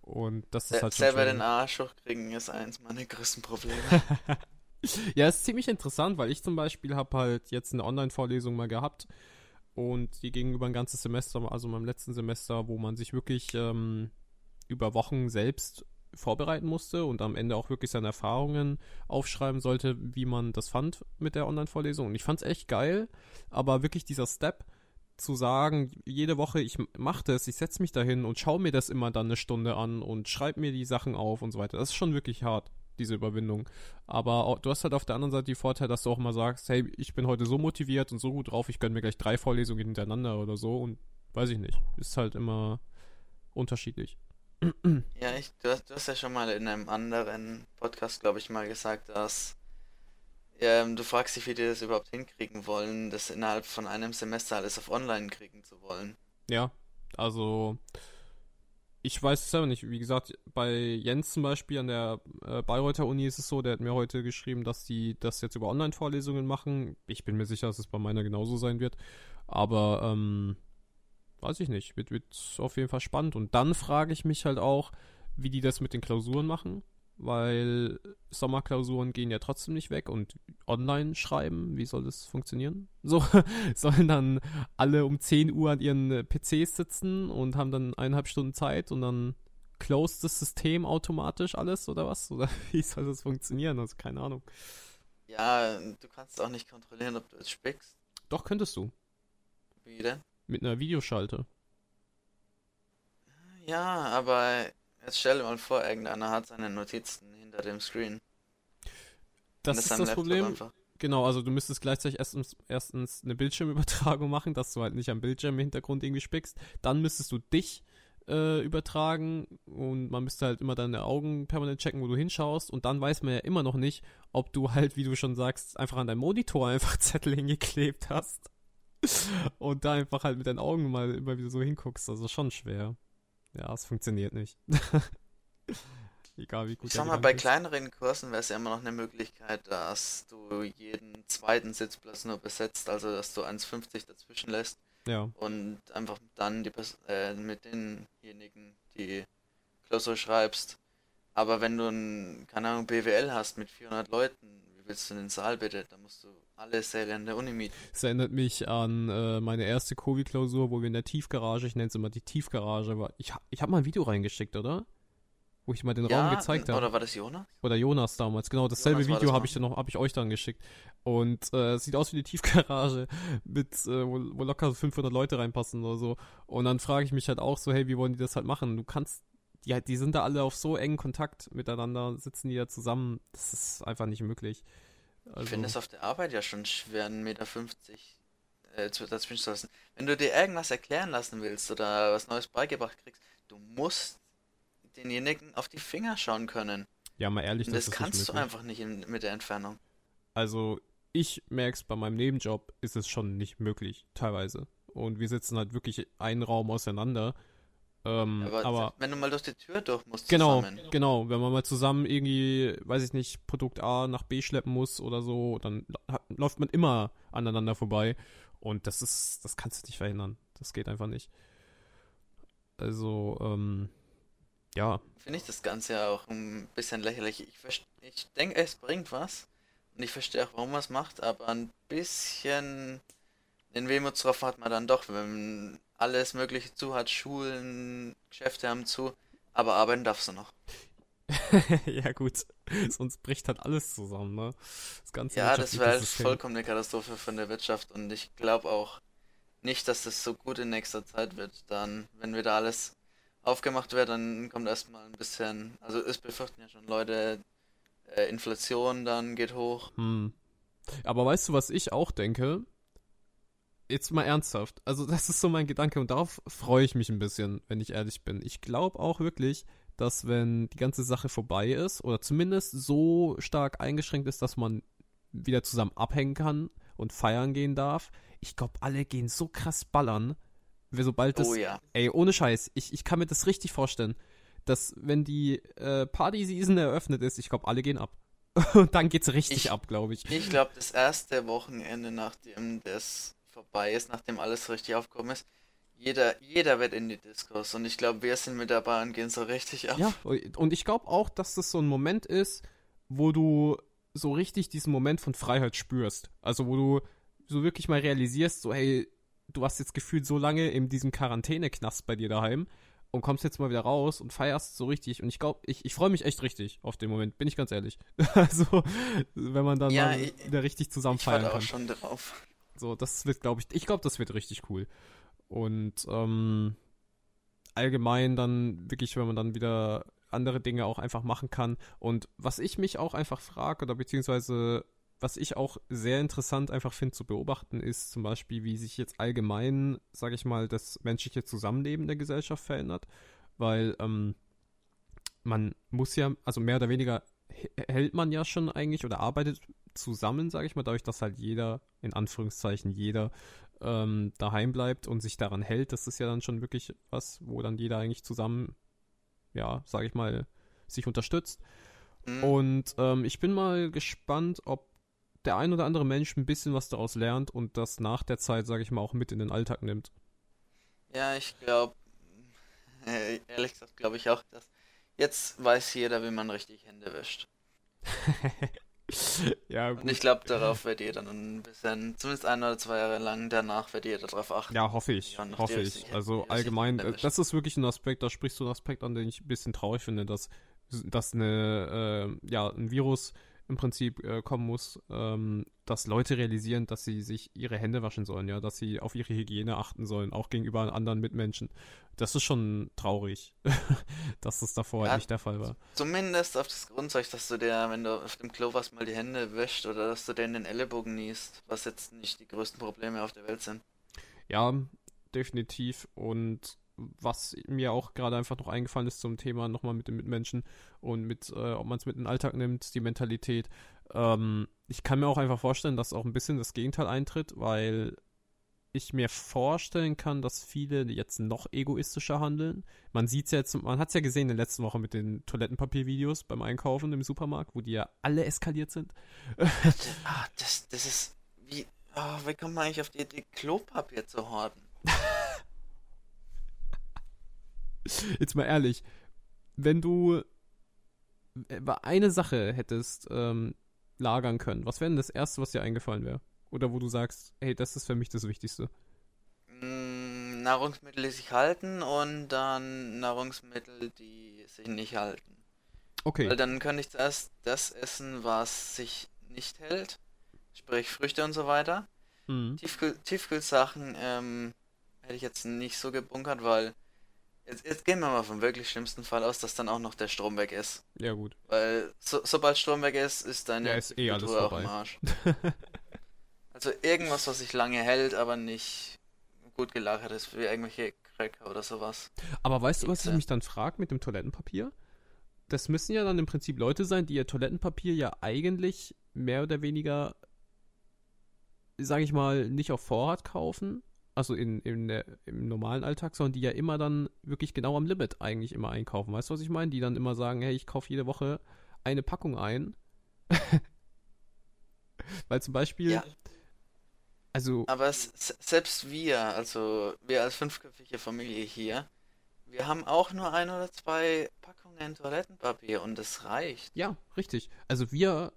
Und das ist Se halt selber den Arsch hochkriegen ist eins meiner größten Probleme. Ja, ist ziemlich interessant, weil ich zum Beispiel habe halt jetzt eine Online-Vorlesung mal gehabt und die ging über ein ganzes Semester, also meinem letzten Semester, wo man sich wirklich ähm, über Wochen selbst vorbereiten musste und am Ende auch wirklich seine Erfahrungen aufschreiben sollte, wie man das fand mit der Online-Vorlesung. Und ich fand es echt geil, aber wirklich dieser Step zu sagen, jede Woche, ich mache das, ich setze mich dahin und schaue mir das immer dann eine Stunde an und schreibe mir die Sachen auf und so weiter. Das ist schon wirklich hart, diese Überwindung. Aber du hast halt auf der anderen Seite die Vorteil, dass du auch mal sagst, hey, ich bin heute so motiviert und so gut drauf, ich gönne mir gleich drei Vorlesungen hintereinander oder so und weiß ich nicht. Ist halt immer unterschiedlich. Ja, ich, du, hast, du hast ja schon mal in einem anderen Podcast, glaube ich, mal gesagt, dass ähm, du fragst dich, wie die das überhaupt hinkriegen wollen, das innerhalb von einem Semester alles auf Online kriegen zu wollen. Ja, also ich weiß es selber nicht. Wie gesagt, bei Jens zum Beispiel an der äh, Bayreuther Uni ist es so, der hat mir heute geschrieben, dass die das jetzt über Online-Vorlesungen machen. Ich bin mir sicher, dass es bei meiner genauso sein wird. Aber ähm, weiß ich nicht. Wird, wird auf jeden Fall spannend. Und dann frage ich mich halt auch, wie die das mit den Klausuren machen. Weil Sommerklausuren gehen ja trotzdem nicht weg und online schreiben, wie soll das funktionieren? So, sollen dann alle um 10 Uhr an ihren äh, PCs sitzen und haben dann eineinhalb Stunden Zeit und dann closed das System automatisch alles oder was? Oder wie soll das funktionieren? Also keine Ahnung. Ja, du kannst auch nicht kontrollieren, ob du es spickst. Doch, könntest du. Wie denn? Mit einer Videoschalte. Ja, aber jetzt stell dir mal vor, irgendeiner hat seine Notizen hinter dem Screen. Das Und ist das Laptop Problem. einfach. Genau, also du müsstest gleichzeitig erstens, erstens eine Bildschirmübertragung machen, dass du halt nicht am Bildschirm im Hintergrund irgendwie spickst. Dann müsstest du dich äh, übertragen und man müsste halt immer deine Augen permanent checken, wo du hinschaust und dann weiß man ja immer noch nicht, ob du halt, wie du schon sagst, einfach an deinem Monitor einfach Zettel hingeklebt hast und da einfach halt mit deinen Augen mal immer wieder so hinguckst. Also schon schwer. Ja, es funktioniert nicht. Egal wie gut. Ich sag mal, bei ist. kleineren Kursen wäre es ja immer noch eine Möglichkeit, dass du jeden zweiten Sitzplatz nur besetzt, also dass du 1,50 dazwischen lässt. Ja. Und einfach dann die, äh, mit denjenigen die Klausur schreibst. Aber wenn du ein, keine Ahnung, BWL hast mit 400 Leuten, wie willst du den Saal bitte? Da musst du alle in der Uni mieten. Das erinnert mich an äh, meine erste Covid-Klausur, wo wir in der Tiefgarage, ich nenne es immer die Tiefgarage, war. Ich, ich habe mal ein Video reingeschickt, oder? Wo ich mal den ja, Raum gezeigt habe. Oder war das Jonas? Oder Jonas damals, genau. Dasselbe Jonas Video habe ich dann noch, habe ich euch dann geschickt. Und äh, sieht aus wie die Tiefgarage, mit, äh, wo, wo locker 500 Leute reinpassen oder so. Und dann frage ich mich halt auch so, hey, wie wollen die das halt machen? Du kannst, die, die sind da alle auf so engen Kontakt miteinander, sitzen die da zusammen. Das ist einfach nicht möglich. Also, ich finde es auf der Arbeit ja schon schwer, 1,50 Meter äh, dazwischen zu lassen. Wenn du dir irgendwas erklären lassen willst oder was Neues beigebracht kriegst, du musst denjenigen auf die Finger schauen können. Ja, mal ehrlich, das, das kannst du einfach nicht in, mit der Entfernung. Also, ich merke es bei meinem Nebenjob, ist es schon nicht möglich, teilweise. Und wir sitzen halt wirklich einen Raum auseinander. Ähm, aber, aber, wenn du mal durch die Tür durch musst, genau, zusammen. genau, wenn man mal zusammen irgendwie, weiß ich nicht, Produkt A nach B schleppen muss oder so, dann läuft man immer aneinander vorbei und das ist, das kannst du nicht verhindern. Das geht einfach nicht. Also, ähm, ja. Finde ich das Ganze ja auch ein bisschen lächerlich. Ich, ich denke, es bringt was. Und ich verstehe auch, warum man es macht, aber ein bisschen den Wehmutstropfen hat man dann doch, wenn alles Mögliche zu hat, Schulen, Geschäfte haben zu, aber arbeiten darfst du noch. ja, gut. Sonst bricht halt alles zusammen, ne? Das ganze ja, das wäre halt vollkommen eine Katastrophe von der Wirtschaft und ich glaube auch nicht, dass das so gut in nächster Zeit wird. Dann, wenn wieder alles aufgemacht wird, dann kommt erstmal ein bisschen, also es befürchten ja schon Leute, äh, Inflation dann geht hoch. Hm. Aber weißt du, was ich auch denke? Jetzt mal ernsthaft. Also, das ist so mein Gedanke und darauf freue ich mich ein bisschen, wenn ich ehrlich bin. Ich glaube auch wirklich, dass wenn die ganze Sache vorbei ist oder zumindest so stark eingeschränkt ist, dass man wieder zusammen abhängen kann und feiern gehen darf, ich glaube, alle gehen so krass ballern, sobald das. Oh ja. Ey, ohne Scheiß, ich, ich kann mir das richtig vorstellen, dass wenn die äh, Party-Season eröffnet ist, ich glaube, alle gehen ab. Und dann geht's richtig ich, ab, glaube ich. Ich glaube, das erste Wochenende, nachdem das vorbei ist, nachdem alles richtig aufgekommen ist, jeder, jeder wird in die Diskurs und ich glaube, wir sind mit dabei und gehen so richtig ab. Ja, und ich glaube auch, dass das so ein Moment ist, wo du so richtig diesen Moment von Freiheit spürst. Also wo du so wirklich mal realisierst, so hey, du warst jetzt gefühlt so lange in diesem Quarantäneknast bei dir daheim und kommst jetzt mal wieder raus und feierst so richtig. Und ich glaube, ich, ich freue mich echt richtig auf den Moment, bin ich ganz ehrlich. also, wenn man dann ja, mal ich, wieder richtig zusammen ich feiern kann. auch schon drauf. So, das wird, glaube ich, ich glaube, das wird richtig cool. Und ähm, allgemein dann wirklich, wenn man dann wieder andere Dinge auch einfach machen kann. Und was ich mich auch einfach frage, oder beziehungsweise was ich auch sehr interessant einfach finde zu beobachten, ist zum Beispiel, wie sich jetzt allgemein, sage ich mal, das menschliche Zusammenleben der Gesellschaft verändert. Weil ähm, man muss ja, also mehr oder weniger hält man ja schon eigentlich oder arbeitet zusammen, sage ich mal, dadurch, dass halt jeder, in Anführungszeichen jeder, ähm, daheim bleibt und sich daran hält. Das ist ja dann schon wirklich was, wo dann jeder eigentlich zusammen, ja, sage ich mal, sich unterstützt. Mhm. Und ähm, ich bin mal gespannt, ob der ein oder andere Mensch ein bisschen was daraus lernt und das nach der Zeit, sage ich mal, auch mit in den Alltag nimmt. Ja, ich glaube, äh, ehrlich gesagt, glaube ich auch, dass jetzt weiß jeder, wie man richtig Hände wäscht. ja, gut. Und ich glaube, darauf wird jeder dann ein bisschen, zumindest ein oder zwei Jahre lang danach wird jeder darauf achten. Ja, hoffe ich, hoffe ich. Also allgemein, äh, das ist wirklich ein Aspekt, da sprichst du einen Aspekt an, den ich ein bisschen traurig finde, dass, dass eine, äh, ja, ein Virus im Prinzip äh, kommen muss, ähm, dass Leute realisieren, dass sie sich ihre Hände waschen sollen, ja, dass sie auf ihre Hygiene achten sollen, auch gegenüber anderen Mitmenschen. Das ist schon traurig, dass das davor ja, halt nicht der Fall war. Zumindest auf das Grundzeug, dass du dir, wenn du auf dem Klo was mal die Hände wäscht oder dass du dir in den Ellenbogen niest, was jetzt nicht die größten Probleme auf der Welt sind. Ja, definitiv. Und was mir auch gerade einfach noch eingefallen ist zum Thema nochmal mit den Mitmenschen und mit, äh, ob man es mit in den Alltag nimmt, die Mentalität. Ähm, ich kann mir auch einfach vorstellen, dass auch ein bisschen das Gegenteil eintritt, weil ich mir vorstellen kann, dass viele jetzt noch egoistischer handeln. Man sieht es ja jetzt, man hat es ja gesehen in der letzten Woche mit den Toilettenpapiervideos beim Einkaufen im Supermarkt, wo die ja alle eskaliert sind. ah, das, das ist wie, oh, wie kommt man eigentlich auf die Idee, Klopapier zu horten? jetzt mal ehrlich, wenn du äh, eine Sache hättest ähm, lagern können, was wäre denn das Erste, was dir eingefallen wäre? Oder wo du sagst, hey, das ist für mich das Wichtigste? Mm, Nahrungsmittel, die sich halten und dann Nahrungsmittel, die sich nicht halten. Okay. Weil dann könnte ich zuerst das essen, was sich nicht hält. Sprich Früchte und so weiter. Mhm. Tiefkühl Tiefkühlsachen ähm, hätte ich jetzt nicht so gebunkert, weil jetzt, jetzt gehen wir mal vom wirklich schlimmsten Fall aus, dass dann auch noch der Strom weg ist. Ja, gut. Weil so, sobald Strom weg ist, ist deine Ja, ist eh alles Kultur auch vorbei. im Arsch. Also irgendwas, was sich lange hält, aber nicht gut gelagert ist, wie irgendwelche Cracker oder sowas. Aber weißt du, was ich mich dann frage mit dem Toilettenpapier? Das müssen ja dann im Prinzip Leute sein, die ihr Toilettenpapier ja eigentlich mehr oder weniger, sage ich mal, nicht auf Vorrat kaufen, also in, in der, im normalen Alltag, sondern die ja immer dann wirklich genau am Limit eigentlich immer einkaufen. Weißt du, was ich meine? Die dann immer sagen, hey, ich kaufe jede Woche eine Packung ein. Weil zum Beispiel, Ja, also, aber es, se- selbst wir, also wir als fünfköpfige Familie hier, wir haben auch nur ein oder zwei Packungen Toilettenpapier und das reicht. Ja, richtig. Also wir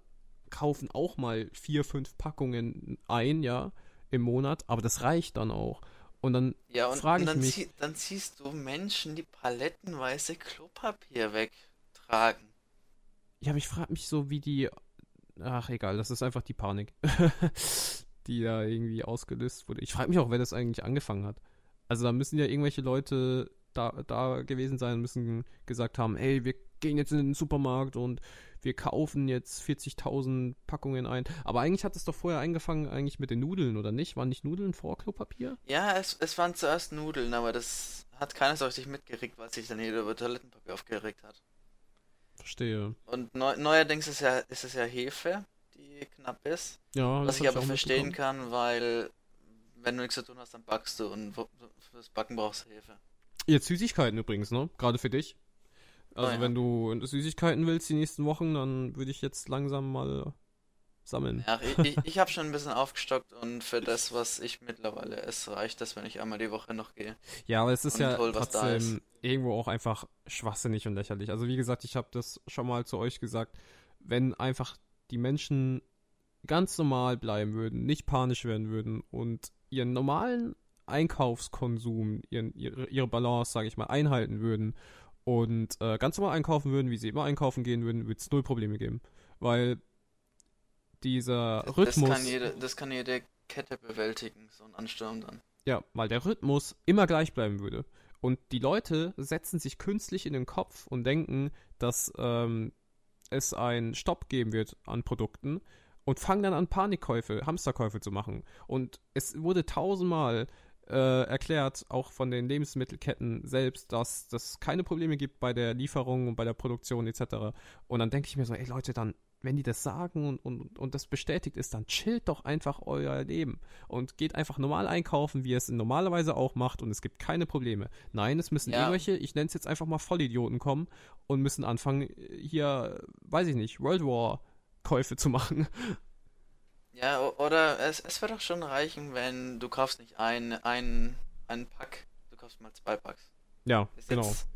kaufen auch mal vier, fünf Packungen ein, ja, im Monat, aber das reicht dann auch. Und dann Ja, und, frage und ich dann, mich, zieh, dann siehst du Menschen, die palettenweise Klopapier wegtragen. ja, aber ich frage mich so, wie die, ach egal, das ist einfach die Panik, die da irgendwie ausgelöst wurde. Ich frage mich auch, wer das eigentlich angefangen hat. Also da müssen ja irgendwelche Leute da, da gewesen sein und müssen gesagt haben, ey, wir gehen jetzt in den Supermarkt und wir kaufen jetzt 40.000 Packungen ein. Aber eigentlich hat es doch vorher angefangen eigentlich mit den Nudeln, oder nicht? Waren nicht Nudeln vor Klopapier? Ja, es, es waren zuerst Nudeln, aber das hat keiner so richtig mitgeregt, weil sich dann jeder über Toilettenpapier aufgeregt hat. Verstehe. Und neu, neuerdings ist, ja, ist es ja Hefe, die knapp ist. Ja, Was das ich hab aber verstehen kann, weil wenn du nichts zu tun hast, dann backst du und fürs Backen brauchst du Hefe. Jetzt Süßigkeiten übrigens, ne? Gerade für dich. Also Oh ja. wenn du Süßigkeiten willst die nächsten Wochen, dann würde ich jetzt langsam mal sammeln. Ja, ich, ich, habe schon ein bisschen aufgestockt und für das, was ich mittlerweile esse, reicht das, wenn ich einmal die Woche noch gehe. Ja, aber es ist ja hol, trotzdem irgendwo auch einfach schwachsinnig und lächerlich. Also wie gesagt, ich habe das schon mal zu euch gesagt, wenn einfach die Menschen ganz normal bleiben würden, nicht panisch werden würden und ihren normalen Einkaufskonsum, ihren, ihre, ihre Balance, sage ich mal, einhalten würden und äh, ganz normal einkaufen würden, wie sie immer einkaufen gehen würden, würde es null Probleme geben. Weil dieser Das, das, Rhythmus. kann jede, das kann jede Kette bewältigen, so ein Ansturm dann. Ja, weil der Rhythmus immer gleich bleiben würde. Und die Leute setzen sich künstlich in den Kopf und denken, dass ähm, es einen Stopp geben wird an Produkten und fangen dann an, Panikkäufe, Hamsterkäufe zu machen. Und es wurde tausendmal äh, erklärt, auch von den Lebensmittelketten selbst, dass das keine Probleme gibt bei der Lieferung und bei der Produktion etc. Und dann denke ich mir so, ey Leute, dann, wenn die das sagen und, und, und das bestätigt ist, dann chillt doch einfach euer Leben und geht einfach normal einkaufen, wie ihr es normalerweise auch macht und es gibt keine Probleme. Nein, es müssen Ja. irgendwelche, ich nenne es jetzt einfach mal Vollidioten kommen und müssen anfangen, hier, weiß ich nicht, World War Käufe zu machen. Ja, oder es, es wird doch schon reichen, wenn du kaufst nicht ein, ein, ein Pack, du kaufst mal zwei Packs. Ja, Ist genau. jetzt,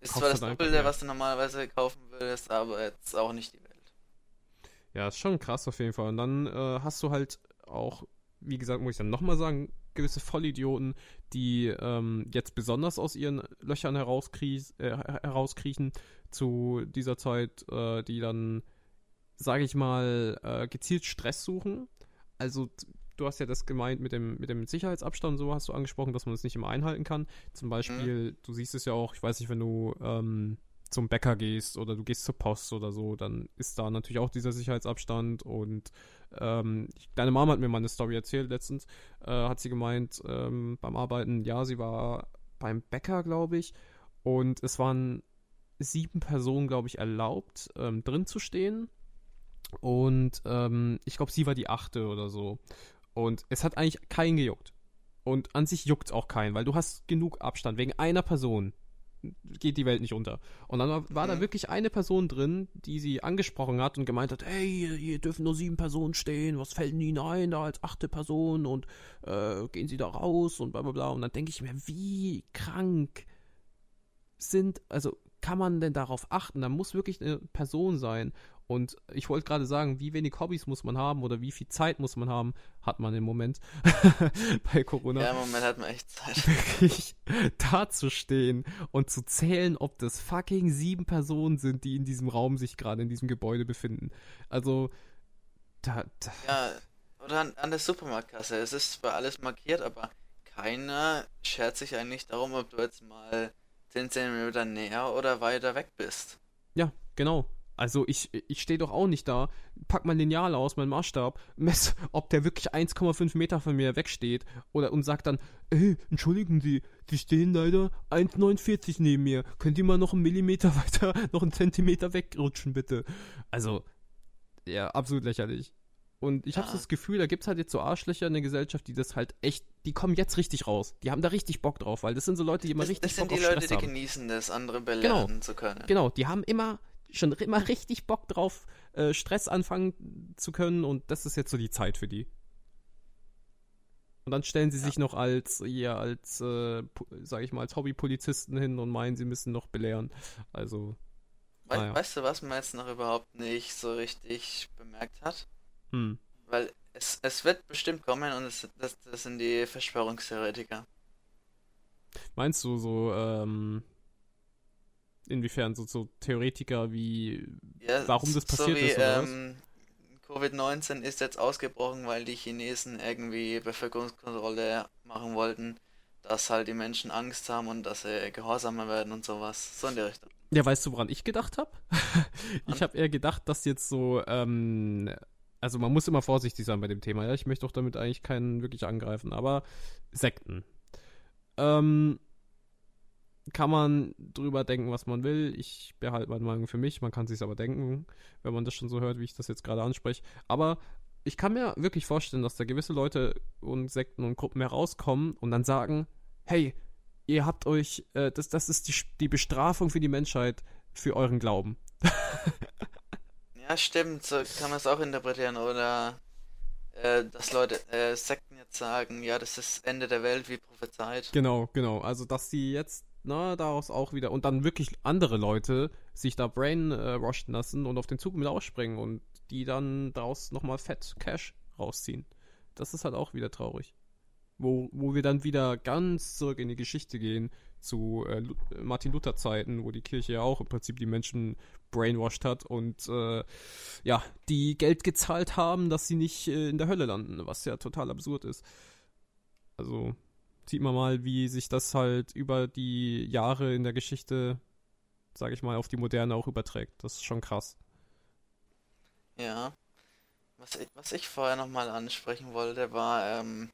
ist Kaufst zwar das Doppelte, was du normalerweise kaufen würdest, aber jetzt auch nicht die Welt. Ja, ist schon krass auf jeden Fall. Und dann äh, hast du halt auch, wie gesagt, muss ich dann nochmal sagen, gewisse Vollidioten, die ähm, jetzt besonders aus ihren Löchern herauskries äh, her- herauskriechen zu dieser Zeit, äh, die dann, sage ich mal, äh, gezielt Stress suchen. Also du hast ja das gemeint mit dem, mit dem Sicherheitsabstand, so hast du angesprochen, dass man es nicht immer einhalten kann. Zum Beispiel, du siehst es ja auch, ich weiß nicht, wenn du ähm, zum Bäcker gehst oder du gehst zur Post oder so, dann ist da natürlich auch dieser Sicherheitsabstand und ähm, deine Mama hat mir mal eine Story erzählt letztens, äh, hat sie gemeint ähm, beim Arbeiten, ja, sie war beim Bäcker, glaube ich. Und es waren sieben Personen, glaube ich, erlaubt, ähm, drin zu stehen. Und ähm, ich glaube, sie war die achte oder so. Und es hat eigentlich keinen gejuckt. Und an sich juckt es auch keinen, weil du hast genug Abstand. Wegen einer Person geht die Welt nicht unter. Und dann war, war mhm. da wirklich eine Person drin, die sie angesprochen hat und gemeint hat, hey, hier dürfen nur sieben Personen stehen, was fällt Ihnen ein da als achte Person und äh, gehen Sie da raus und bla bla bla. Und dann denke ich mir, wie krank sind, also kann man denn darauf achten? Da muss wirklich eine Person sein. Und ich wollte gerade sagen, wie wenig Hobbys muss man haben oder wie viel Zeit muss man haben, hat man im Moment bei Corona. Ja, im Moment hat man echt Zeit. Wirklich dazustehen und zu zählen, ob das fucking sieben Personen sind, die in diesem Raum sich gerade in diesem Gebäude befinden. Also, da. da ja, oder an, an der Supermarktkasse. Es ist zwar alles markiert, aber keiner schert sich eigentlich darum, ob du jetzt mal 10 cm näher oder weiter weg bist. Ja, genau. Also ich, ich stehe doch auch nicht da, pack mein Lineal aus, mein Maßstab, mess, ob der wirklich 1,5 Meter von mir wegsteht oder und sagt dann, ey, entschuldigen Sie, Sie stehen leider 1,49 neben mir. Könnt ihr mal noch einen Millimeter weiter, noch einen Zentimeter wegrutschen, bitte? Also, ja, absolut lächerlich. Und ich ja. habe das Gefühl, da gibt es halt jetzt so Arschlöcher in der Gesellschaft, die das halt echt, die kommen jetzt richtig raus. Die haben da richtig Bock drauf, weil das sind so Leute, die immer das, richtig Bock haben. Das sind die Leute, die genießen das, andere belehren genau. zu können. Genau, die haben immer schon immer richtig Bock drauf, äh, Stress anfangen zu können und das ist jetzt so die Zeit für die. Und dann stellen sie ja. sich noch als, ja, als, äh, sag ich mal, als Hobbypolizisten hin und meinen, sie müssen noch belehren. Also. We naja. Weißt du, was man jetzt noch überhaupt nicht so richtig bemerkt hat? Hm. Weil es, es wird bestimmt kommen und es, das, das sind die Verschwörungstheoretiker. Meinst du so, ähm, Inwiefern so, so Theoretiker wie ja, warum das passiert so wie, ist oder ähm, Covid-19 ist jetzt ausgebrochen, weil die Chinesen irgendwie Bevölkerungskontrolle machen wollten, dass halt die Menschen Angst haben und dass sie gehorsamer werden und sowas. So in der Richtung. Ja, weißt du, woran ich gedacht habe? ich habe eher gedacht, dass jetzt so, ähm, also man muss immer vorsichtig sein bei dem Thema, ja. Ich möchte auch damit eigentlich keinen wirklich angreifen, aber Sekten. Ähm, kann man drüber denken, was man will. Ich behalte meine Meinung für mich. Man kann sich aber denken, wenn man das schon so hört, wie ich das jetzt gerade anspreche. Aber ich kann mir wirklich vorstellen, dass da gewisse Leute und Sekten und Gruppen herauskommen und dann sagen, hey, ihr habt euch, äh, das, das ist die, die Bestrafung für die Menschheit, für euren Glauben. ja, stimmt, so kann man es auch interpretieren. Oder äh, dass Leute, äh, Sekten jetzt sagen, ja, das ist Ende der Welt wie prophezeit. Genau, genau. Also, dass sie jetzt na, daraus auch wieder und dann wirklich andere Leute sich da brainwashen äh, lassen und auf den Zug mit ausspringen und die dann daraus nochmal fett Cash rausziehen. Das ist halt auch wieder traurig. Wo, wo wir dann wieder ganz zurück in die Geschichte gehen zu äh, Martin Luther Zeiten, wo die Kirche ja auch im Prinzip die Menschen brainwashed hat und äh, ja, die Geld gezahlt haben, dass sie nicht äh, in der Hölle landen, was ja total absurd ist. Also, sieht man mal, wie sich das halt über die Jahre in der Geschichte, sage ich mal, auf die Moderne auch überträgt. Das ist schon krass. Ja. Was ich, was ich vorher nochmal ansprechen wollte, war, ähm,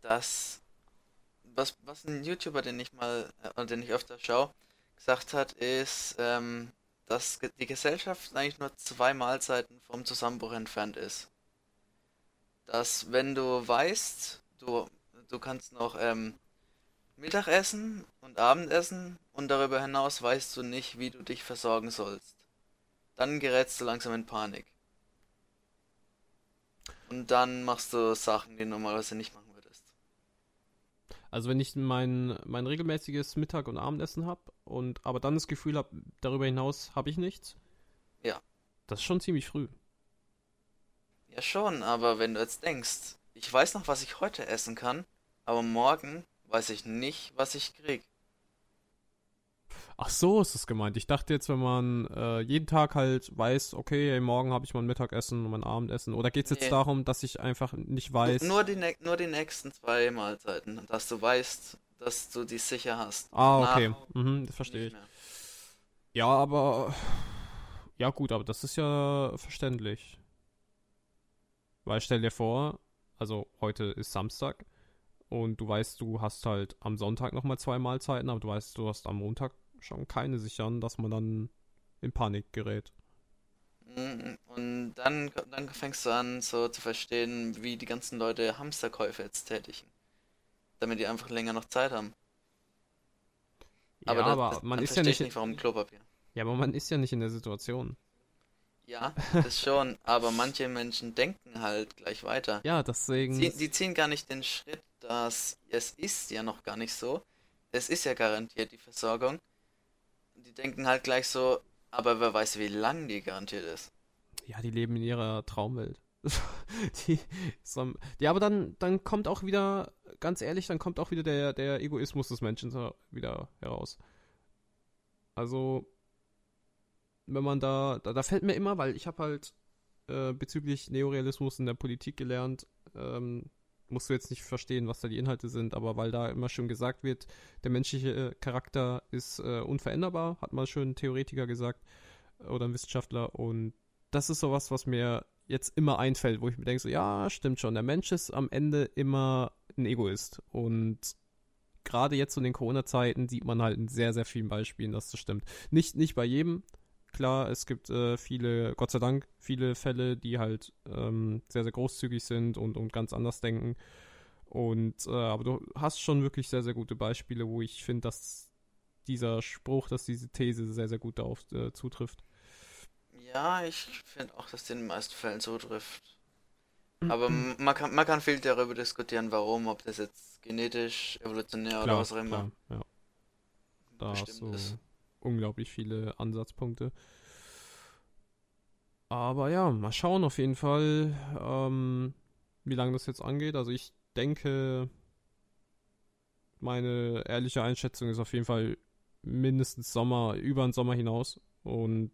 dass was, was ein YouTuber, den ich mal, äh, den ich öfter schaue, gesagt hat, ist, ähm, dass die Gesellschaft eigentlich nur zwei Mahlzeiten vom Zusammenbruch entfernt ist. Dass wenn du weißt, du du kannst noch ähm, Mittagessen und Abendessen und darüber hinaus weißt du nicht, wie du dich versorgen sollst. Dann gerätst du langsam in Panik. Und dann machst du Sachen, die du normalerweise nicht machen würdest. Also wenn ich mein, mein regelmäßiges Mittag- und Abendessen habe und aber dann das Gefühl habe, darüber hinaus habe ich nichts. Ja. Das ist schon ziemlich früh. Ja schon, aber wenn du jetzt denkst, ich weiß noch, was ich heute essen kann, aber morgen weiß ich nicht, was ich krieg. Ach so ist es gemeint. Ich dachte jetzt, wenn man äh, jeden Tag halt weiß, okay, ey, morgen habe ich mein Mittagessen und mein Abendessen. Oder geht es jetzt nee. darum, dass ich einfach nicht weiß. Nur die, nur die nächsten zwei Mahlzeiten, dass du weißt, dass du die sicher hast. Ah, okay. Mhm, das verstehe ich. Mehr. Ja, aber. Ja, gut, aber das ist ja verständlich. Weil stell dir vor, also heute ist Samstag und du weißt, du hast halt am Sonntag nochmal zwei Mahlzeiten, aber du weißt, du hast am Montag schon keine sichern, dass man dann in Panik gerät. Mhm, Und dann, dann fängst du an, so zu verstehen, wie die ganzen Leute Hamsterkäufe jetzt tätigen. Damit die einfach länger noch Zeit haben. Ja, Aber, da, aber das, man ist ja verstehe nicht, ich nicht, warum Klopapier. ja, aber man ist ja nicht in der Situation. Ja, das schon, aber manche Menschen denken halt gleich weiter. Ja, deswegen. Sie, die ziehen gar nicht den Schritt, dass es ist ja noch gar nicht so. Es ist ja garantiert die Versorgung. Die denken halt gleich so, aber wer weiß, wie lang die garantiert ist. Ja, die leben in ihrer Traumwelt. die, so, ja, aber dann, dann kommt auch wieder, ganz ehrlich, dann kommt auch wieder der, der Egoismus des Menschen wieder heraus. Also, wenn man da, da, da fällt mir immer, weil ich habe halt äh, bezüglich Neorealismus in der Politik gelernt, ähm, musst du jetzt nicht verstehen, was da die Inhalte sind, aber weil da immer schon gesagt wird, der menschliche Charakter ist äh, unveränderbar, hat mal schon ein Theoretiker gesagt oder ein Wissenschaftler und das ist sowas, was mir jetzt immer einfällt, wo ich mir denke, so, ja, stimmt schon, der Mensch ist am Ende immer ein Egoist und gerade jetzt in den Corona-Zeiten sieht man halt in sehr, sehr vielen Beispielen, dass das stimmt. Nicht, nicht bei jedem, klar, es gibt äh, viele, Gott sei Dank, viele Fälle, die halt ähm, sehr, sehr großzügig sind und, und ganz anders denken. Und äh, aber du hast schon wirklich sehr, sehr gute Beispiele, wo ich finde, dass dieser Spruch, dass diese These sehr, sehr gut darauf äh, zutrifft. Ja, ich finde auch, dass den in den meisten Fällen zutrifft. Aber m- man kann, man kann viel darüber diskutieren, warum, ob das jetzt genetisch, evolutionär oder Klar, was auch immer klar, ja. Da hast bestimmt du ist. Unglaublich viele Ansatzpunkte. Aber ja, mal schauen auf jeden Fall, ähm, wie lange das jetzt angeht. Also ich denke, meine ehrliche Einschätzung ist auf jeden Fall mindestens Sommer, über den Sommer hinaus. Und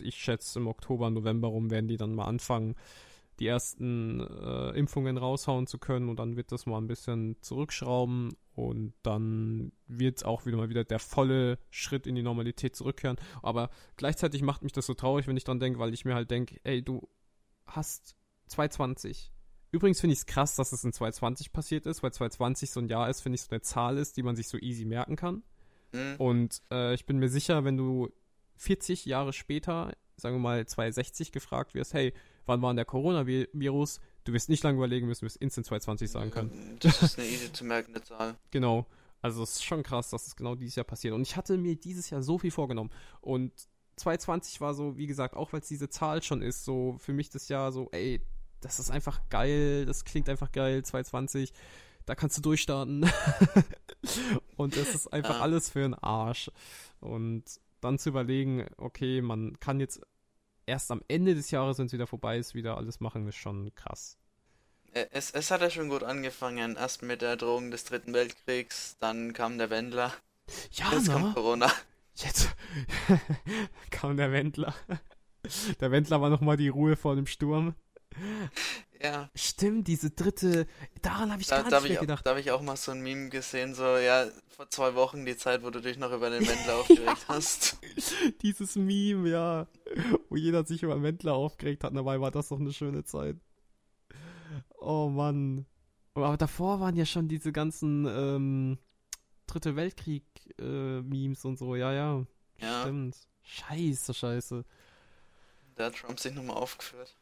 ich schätze, im Oktober, November rum werden die dann mal anfangen, die ersten äh, Impfungen raushauen zu können und dann wird das mal ein bisschen zurückschrauben und dann wird auch wieder mal wieder der volle Schritt in die Normalität zurückkehren. Aber gleichzeitig macht mich das so traurig, wenn ich dran denke, weil ich mir halt denke, ey, du hast 220. Übrigens finde ich es krass, dass es in 220 passiert ist, weil 220 so ein Jahr ist, finde ich, so eine Zahl ist, die man sich so easy merken kann. Hm? Und äh, ich bin mir sicher, wenn du 40 Jahre später, sagen wir mal 260, gefragt wirst, hey, wann war denn der Coronavirus? Du wirst nicht lange überlegen müssen, wirst instant 220 sagen können. Das ist eine easy zu merkende Zahl. Genau. Also es ist schon krass, dass es genau dieses Jahr passiert. Und ich hatte mir dieses Jahr so viel vorgenommen. Und 220 war so, wie gesagt, auch weil es diese Zahl schon ist, so für mich das Jahr so, ey, das ist einfach geil, das klingt einfach geil, 220, da kannst du durchstarten. und das ist einfach Ja. alles für einen Arsch. Und dann zu überlegen, okay, man kann jetzt erst am Ende des Jahres, wenn es wieder vorbei ist, wieder alles machen, ist schon krass. Es, es hat ja schon gut angefangen. Erst mit der Drohung des Dritten Weltkriegs, dann kam der Wendler, Ja, jetzt ne? kommt Corona. Jetzt kam der Wendler. Der Wendler war nochmal die Ruhe vor dem Sturm. Ja, Stimmt, diese dritte. Daran habe ich da, gar nicht habe mehr ich, gedacht. da hab ich auch mal so ein Meme gesehen, so, ja, vor zwei Wochen die Zeit, wo du dich noch über den Wendler aufgeregt hast. Dieses Meme, ja. Wo jeder sich über den Wendler aufgeregt hat. Dabei war das doch eine schöne Zeit. Oh Mann. Aber davor waren ja schon diese ganzen ähm, Dritte Weltkrieg-Memes und so. Ja, ja. Ja, Stimmt. Scheiße, scheiße. da hat Trump sich nochmal aufgeführt.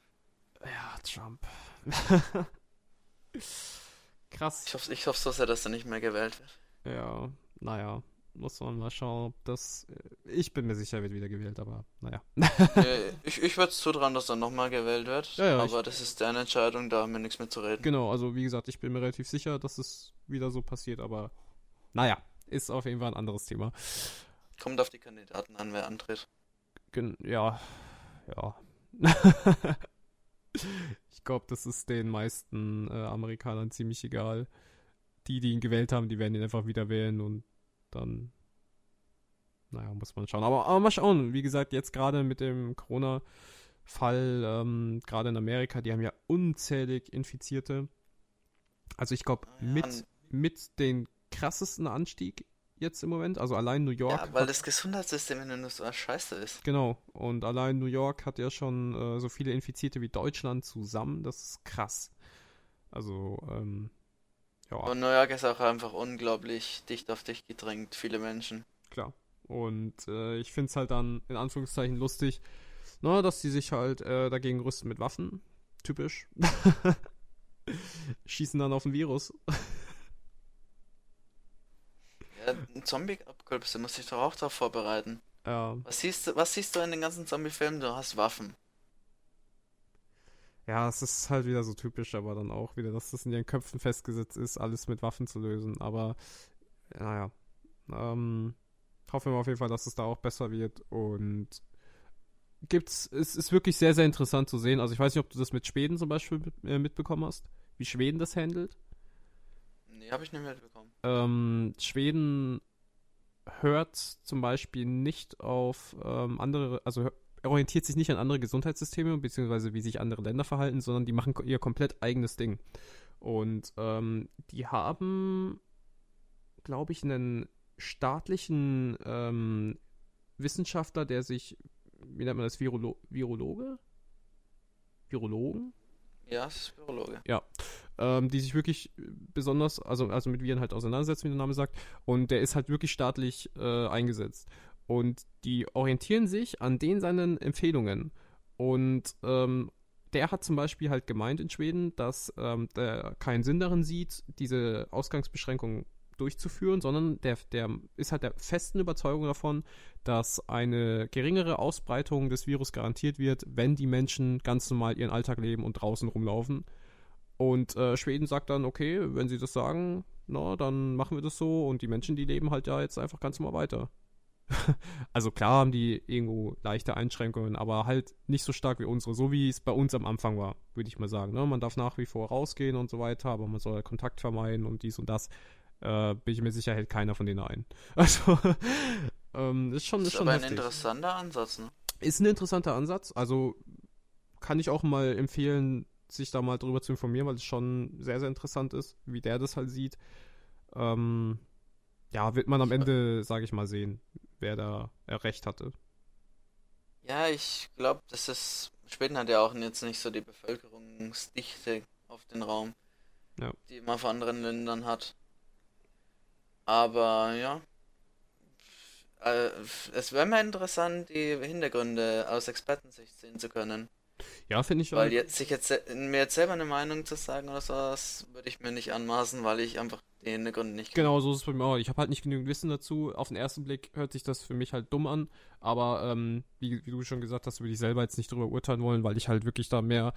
Ja, Trump. Krass. Ich hoffe, ich hoffe so sehr, dass er nicht mehr gewählt wird. Ja, naja, muss man mal schauen, ob das. äh, Ich bin mir sicher, er wird wieder gewählt, aber naja. Ich ich würde es zutrauen, dass er nochmal gewählt wird, Ja, ja, ich- aber das ist deren Entscheidung, da haben wir nichts mehr zu reden. Genau, also wie gesagt, ich bin mir relativ sicher, dass es wieder so passiert, aber naja, ist auf jeden Fall ein anderes Thema. Kommt auf die Kandidaten an, wer antritt. Gen ja, ja. ich glaube, das ist den meisten äh, Amerikanern ziemlich egal. Die, die ihn gewählt haben, die werden ihn einfach wieder wählen und dann, naja, muss man schauen. Aber, aber mal schauen, wie gesagt, jetzt gerade mit dem Corona-Fall, ähm, gerade in Amerika, die haben ja unzählig Infizierte. Also ich glaube, Ah mit, mit den krassesten Anstieg jetzt im Moment, also allein New York. Ja, weil hat- das Gesundheitssystem in den USA scheiße ist. Genau, und allein New York hat ja schon äh, so viele Infizierte wie Deutschland zusammen. Das ist krass. Also, ähm, Ja. Und New York ist auch einfach unglaublich dicht auf dich gedrängt, viele Menschen. Klar. Und äh, ich finde es halt dann in Anführungszeichen lustig, na, dass die sich halt äh, dagegen rüsten mit Waffen. Typisch. Schießen dann auf ein Virus. Ein Zombie-Apokalypse muss ich doch auch darauf vorbereiten. Ja. Was siehst du, was siehst du in den ganzen Zombie-Filmen? Du hast Waffen. Ja, es ist halt wieder so typisch, aber dann auch wieder, dass das in ihren Köpfen festgesetzt ist, alles mit Waffen zu lösen. Aber naja. Ähm, hoffen wir auf jeden Fall, dass es da auch besser wird. Und gibt's, es ist wirklich sehr, sehr interessant zu sehen. Also ich weiß nicht, ob du das mit Schweden zum Beispiel äh, mitbekommen hast, wie Schweden das handelt. Nee, habe ich nicht mitbekommen. Ähm, Schweden hört zum Beispiel nicht auf ähm, andere, also er orientiert sich nicht an andere Gesundheitssysteme, beziehungsweise wie sich andere Länder verhalten, sondern die machen ihr komplett eigenes Ding. Und ähm, die haben, glaube ich, einen staatlichen ähm, Wissenschaftler, der sich, wie nennt man das, Virolo Virologe? Virologen? Ja, es ist Virologe. Ja. Ähm, die sich wirklich besonders, also, also mit Viren halt auseinandersetzen, wie der Name sagt. Und der ist halt wirklich staatlich äh, eingesetzt. Und die orientieren sich an den seinen Empfehlungen. Und ähm, der hat zum Beispiel halt gemeint in Schweden, dass ähm, der keinen Sinn darin sieht, diese Ausgangsbeschränkungen durchzuführen, sondern der, der ist halt der festen Überzeugung davon, dass eine geringere Ausbreitung des Virus garantiert wird, wenn die Menschen ganz normal ihren Alltag leben und draußen rumlaufen. Und äh, Schweden sagt dann, okay, wenn sie das sagen, na, dann machen wir das so und die Menschen, die leben halt ja jetzt einfach ganz normal weiter. also klar haben die irgendwo leichte Einschränkungen, aber halt nicht so stark wie unsere, so wie es bei uns am Anfang war, würde ich mal sagen. Ne? Man darf nach wie vor rausgehen und so weiter, aber man soll Kontakt vermeiden und dies und das. Äh, bin ich mir sicher, hält keiner von denen ein. Also, ähm, ist schon, ist, ist schon aber heftig. ein interessanter Ansatz, ne? Ist ein interessanter Ansatz. Also kann ich auch mal empfehlen, sich da mal drüber zu informieren, weil es schon sehr, sehr interessant ist, wie der das halt sieht. Ähm, ja, wird man am Ende, sage ich mal, sehen, wer da recht hatte. Ja, ich glaube, das ist. Schweden hat ja auch jetzt nicht so die Bevölkerungsdichte auf den Raum, ja. die man von anderen Ländern hat. Aber ja. Äh, es wäre mal interessant, die Hintergründe aus Expertensicht sehen zu können. Ja, finde ich auch. Weil jetzt, sich jetzt, mir jetzt selber eine Meinung zu sagen oder so, das würde ich mir nicht anmaßen, weil ich einfach die Hintergründe nicht kenne. Genau, so ist es bei mir auch. Ich habe halt nicht genügend Wissen dazu. Auf den ersten Blick hört sich das für mich halt dumm an, aber ähm, wie, wie du schon gesagt hast, würde ich selber jetzt nicht drüber urteilen wollen, weil ich halt wirklich da mehr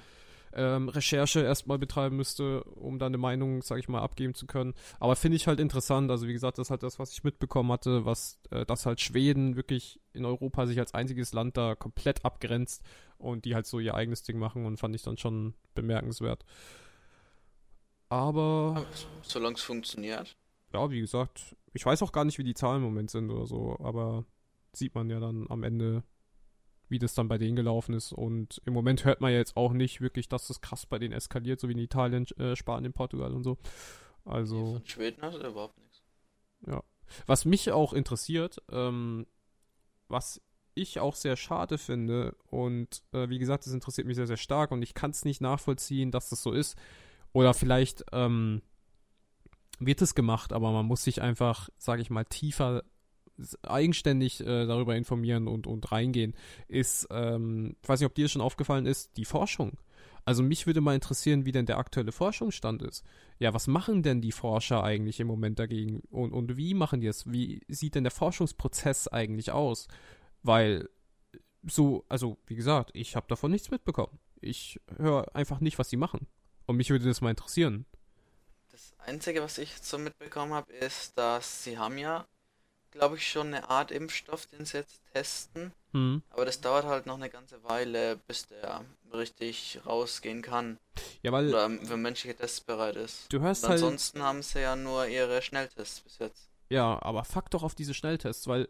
ähm, Recherche erstmal betreiben müsste, um dann eine Meinung, sage ich mal, abgeben zu können. Aber finde ich halt interessant. Also wie gesagt, das ist halt das, was ich mitbekommen hatte, was äh, dass halt Schweden wirklich in Europa sich als einziges Land da komplett abgrenzt und die halt so ihr eigenes Ding machen und fand ich dann schon bemerkenswert. Aber. Solange es funktioniert. Ja, wie gesagt, ich weiß auch gar nicht, wie die Zahlen im Moment sind oder so, aber sieht man ja dann am Ende, wie das dann bei denen gelaufen ist. Und im Moment hört man ja jetzt auch nicht wirklich, dass das krass bei denen eskaliert, so wie in Italien, äh, Spanien, Portugal und so. Also. Von Schweden hast du überhaupt nichts. Ja. Was mich auch interessiert, ähm, was ich auch sehr schade finde, und äh, wie gesagt, das interessiert mich sehr, sehr stark und ich kann es nicht nachvollziehen, dass das so ist. Oder vielleicht ähm, wird es gemacht, aber man muss sich einfach, sage ich mal, tiefer eigenständig äh, darüber informieren und, und reingehen, ist, ähm, ich weiß nicht, ob dir schon aufgefallen ist, die Forschung. Also mich würde mal interessieren, wie denn der aktuelle Forschungsstand ist. Ja, was machen denn die Forscher eigentlich im Moment dagegen? Und, und wie machen die es? Wie sieht denn der Forschungsprozess eigentlich aus? Weil so, also wie gesagt, ich habe davon nichts mitbekommen. Ich höre einfach nicht, was sie machen. Und mich würde das mal interessieren. Das Einzige, was ich so mitbekommen habe, ist, dass sie haben ja glaube ich, schon eine Art Impfstoff, den sie jetzt testen. Mhm. Aber das dauert halt noch eine ganze Weile, bis der richtig rausgehen kann. Ja, weil. Oder für menschliche Tests bereit ist. Du hörst Und halt. Ansonsten haben sie ja nur ihre Schnelltests bis jetzt. Ja, aber fuck doch auf diese Schnelltests, weil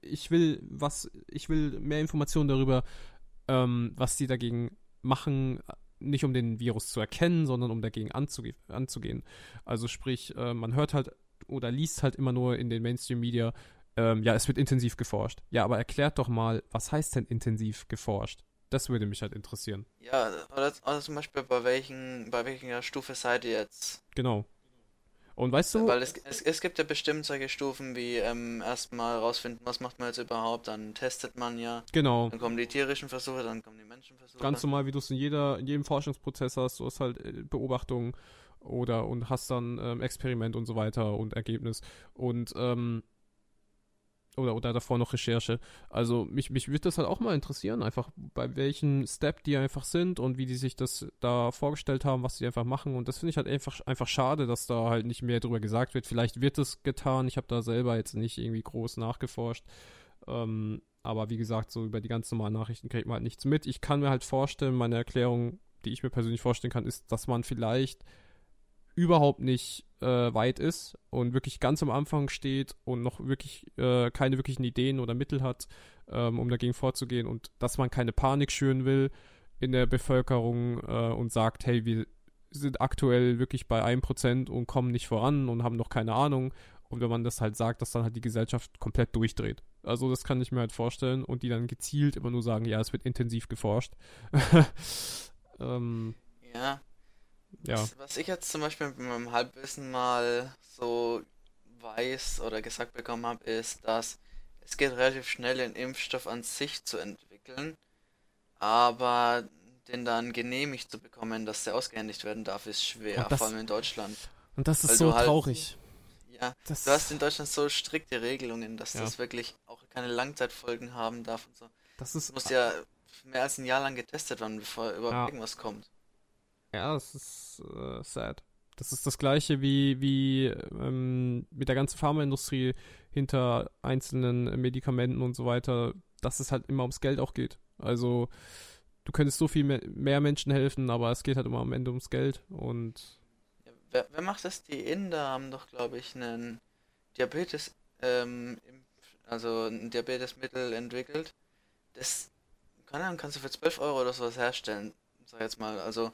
ich will was, ich will mehr Informationen darüber, ähm, was die dagegen machen, nicht um den Virus zu erkennen, sondern um dagegen anzuge anzugehen. Also sprich, äh, man hört halt oder liest halt immer nur in den Mainstream-Media, ähm, ja, es wird intensiv geforscht. Ja, aber erklärt doch mal, was heißt denn intensiv geforscht? Das würde mich halt interessieren. Ja, oder, oder zum Beispiel bei welchen, bei welcher Stufe seid ihr jetzt? Genau. Und weißt du, Weil es, es, es gibt ja bestimmt solche Stufen wie ähm, erstmal rausfinden, was macht man jetzt überhaupt, dann testet man ja, genau, dann kommen die tierischen Versuche, dann kommen die Menschenversuche. ganz normal, wie du es in jeder, in jedem Forschungsprozess hast, du hast halt äh, Beobachtungen oder und hast dann ähm, Experiment und so weiter und Ergebnis. Und ähm, oder, oder davor noch Recherche. Also mich, mich würde das halt auch mal interessieren, einfach bei welchem Step die einfach sind und wie die sich das da vorgestellt haben, was sie einfach machen. Und das finde ich halt einfach, einfach schade, dass da halt nicht mehr drüber gesagt wird. Vielleicht wird es getan. Ich habe da selber jetzt nicht irgendwie groß nachgeforscht. Ähm, aber wie gesagt, so über die ganz normalen Nachrichten kriegt man halt nichts mit. Ich kann mir halt vorstellen, meine Erklärung, die ich mir persönlich vorstellen kann, ist, dass man vielleicht überhaupt nicht äh, weit ist und wirklich ganz am Anfang steht und noch wirklich äh, keine wirklichen Ideen oder Mittel hat, ähm, um dagegen vorzugehen und dass man keine Panik schüren will in der Bevölkerung äh, und sagt, hey, wir sind aktuell wirklich bei 1% und kommen nicht voran und haben noch keine Ahnung. Und wenn man das halt sagt, dass dann halt die Gesellschaft komplett durchdreht. Also das kann ich mir halt vorstellen und die dann gezielt immer nur sagen, ja, es wird intensiv geforscht. ähm, Ja, ja, was, ich jetzt zum Beispiel mit meinem Halbwissen mal so weiß oder gesagt bekommen habe, ist, dass es geht relativ schnell, den Impfstoff an sich zu entwickeln, aber den dann genehmigt zu bekommen, dass der ausgehändigt werden darf, ist schwer, das- vor allem in Deutschland. und das ist Weil so du halt- traurig. Ja, Das, du hast in Deutschland so strikte Regelungen, dass Ja. das wirklich auch keine Langzeitfolgen haben darf und so. das ist muss ja mehr als ein Jahr lang getestet werden, bevor überhaupt Ja. irgendwas kommt. Ja, das ist äh, sad. Das ist das gleiche wie, wie ähm, mit der ganzen Pharmaindustrie hinter einzelnen Medikamenten und so weiter, dass es halt immer ums Geld auch geht. Also du könntest so viel mehr, Menschen helfen, aber es geht halt immer am Ende ums Geld und Ja, wer, wer macht das? Die Inder haben doch, glaube ich, einen Diabetes, ähm, also ein Diabetesmittel entwickelt. Das, Ahnung, kannst du für 12 Euro oder sowas herstellen, sag jetzt mal. Also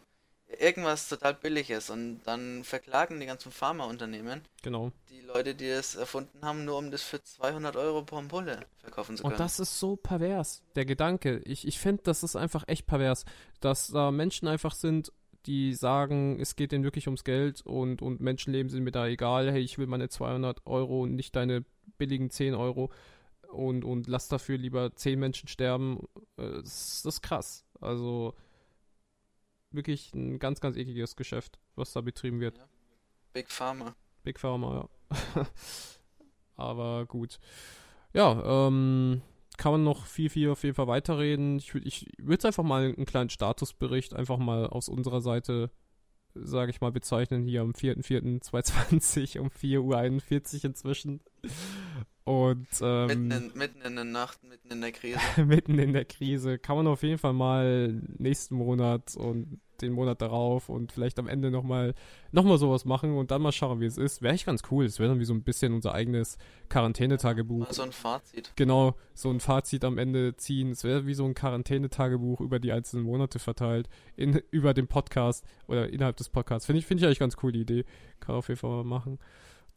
irgendwas total billiges und dann verklagen die ganzen Pharmaunternehmen genau. die Leute, die es erfunden haben, nur um das für 200 Euro pro Ampulle verkaufen zu können. Und das ist so pervers, der Gedanke. Ich, ich finde, das ist einfach echt pervers, dass da Menschen einfach sind, die sagen, es geht denen wirklich ums Geld und, und Menschenleben sind mir da egal. Hey, ich will meine 200 Euro und nicht deine billigen 10 Euro und, und lass dafür lieber 10 Menschen sterben. Äh, Das, das ist krass. Also wirklich ein ganz, ganz ekliges Geschäft, was da betrieben wird. Big Pharma. Big Pharma, ja. Aber gut. Ja, ähm, kann man noch viel, viel auf jeden Fall weiterreden. Ich würde ich würd einfach mal einen kleinen Statusbericht einfach mal aus unserer Seite, sage ich mal, bezeichnen. Hier am 4.4.2020 um 4.41 Uhr inzwischen. Und ähm, Mitten in, mitten in der Nacht, mitten in der Krise. mitten in der Krise. Kann man auf jeden Fall mal nächsten Monat und den Monat darauf und vielleicht am Ende nochmal noch mal sowas machen und dann mal schauen, wie es ist. Wäre echt ganz cool. Es wäre dann wie so ein bisschen unser eigenes Quarantänetagebuch. So ein Fazit. Genau, so ein Fazit am Ende ziehen. Es wäre wie so ein Quarantänetagebuch über die einzelnen Monate verteilt, in, über den Podcast oder innerhalb des Podcasts. Finde ich, finde ich eigentlich ganz cool, die Idee. Kann auf jeden Fall mal machen.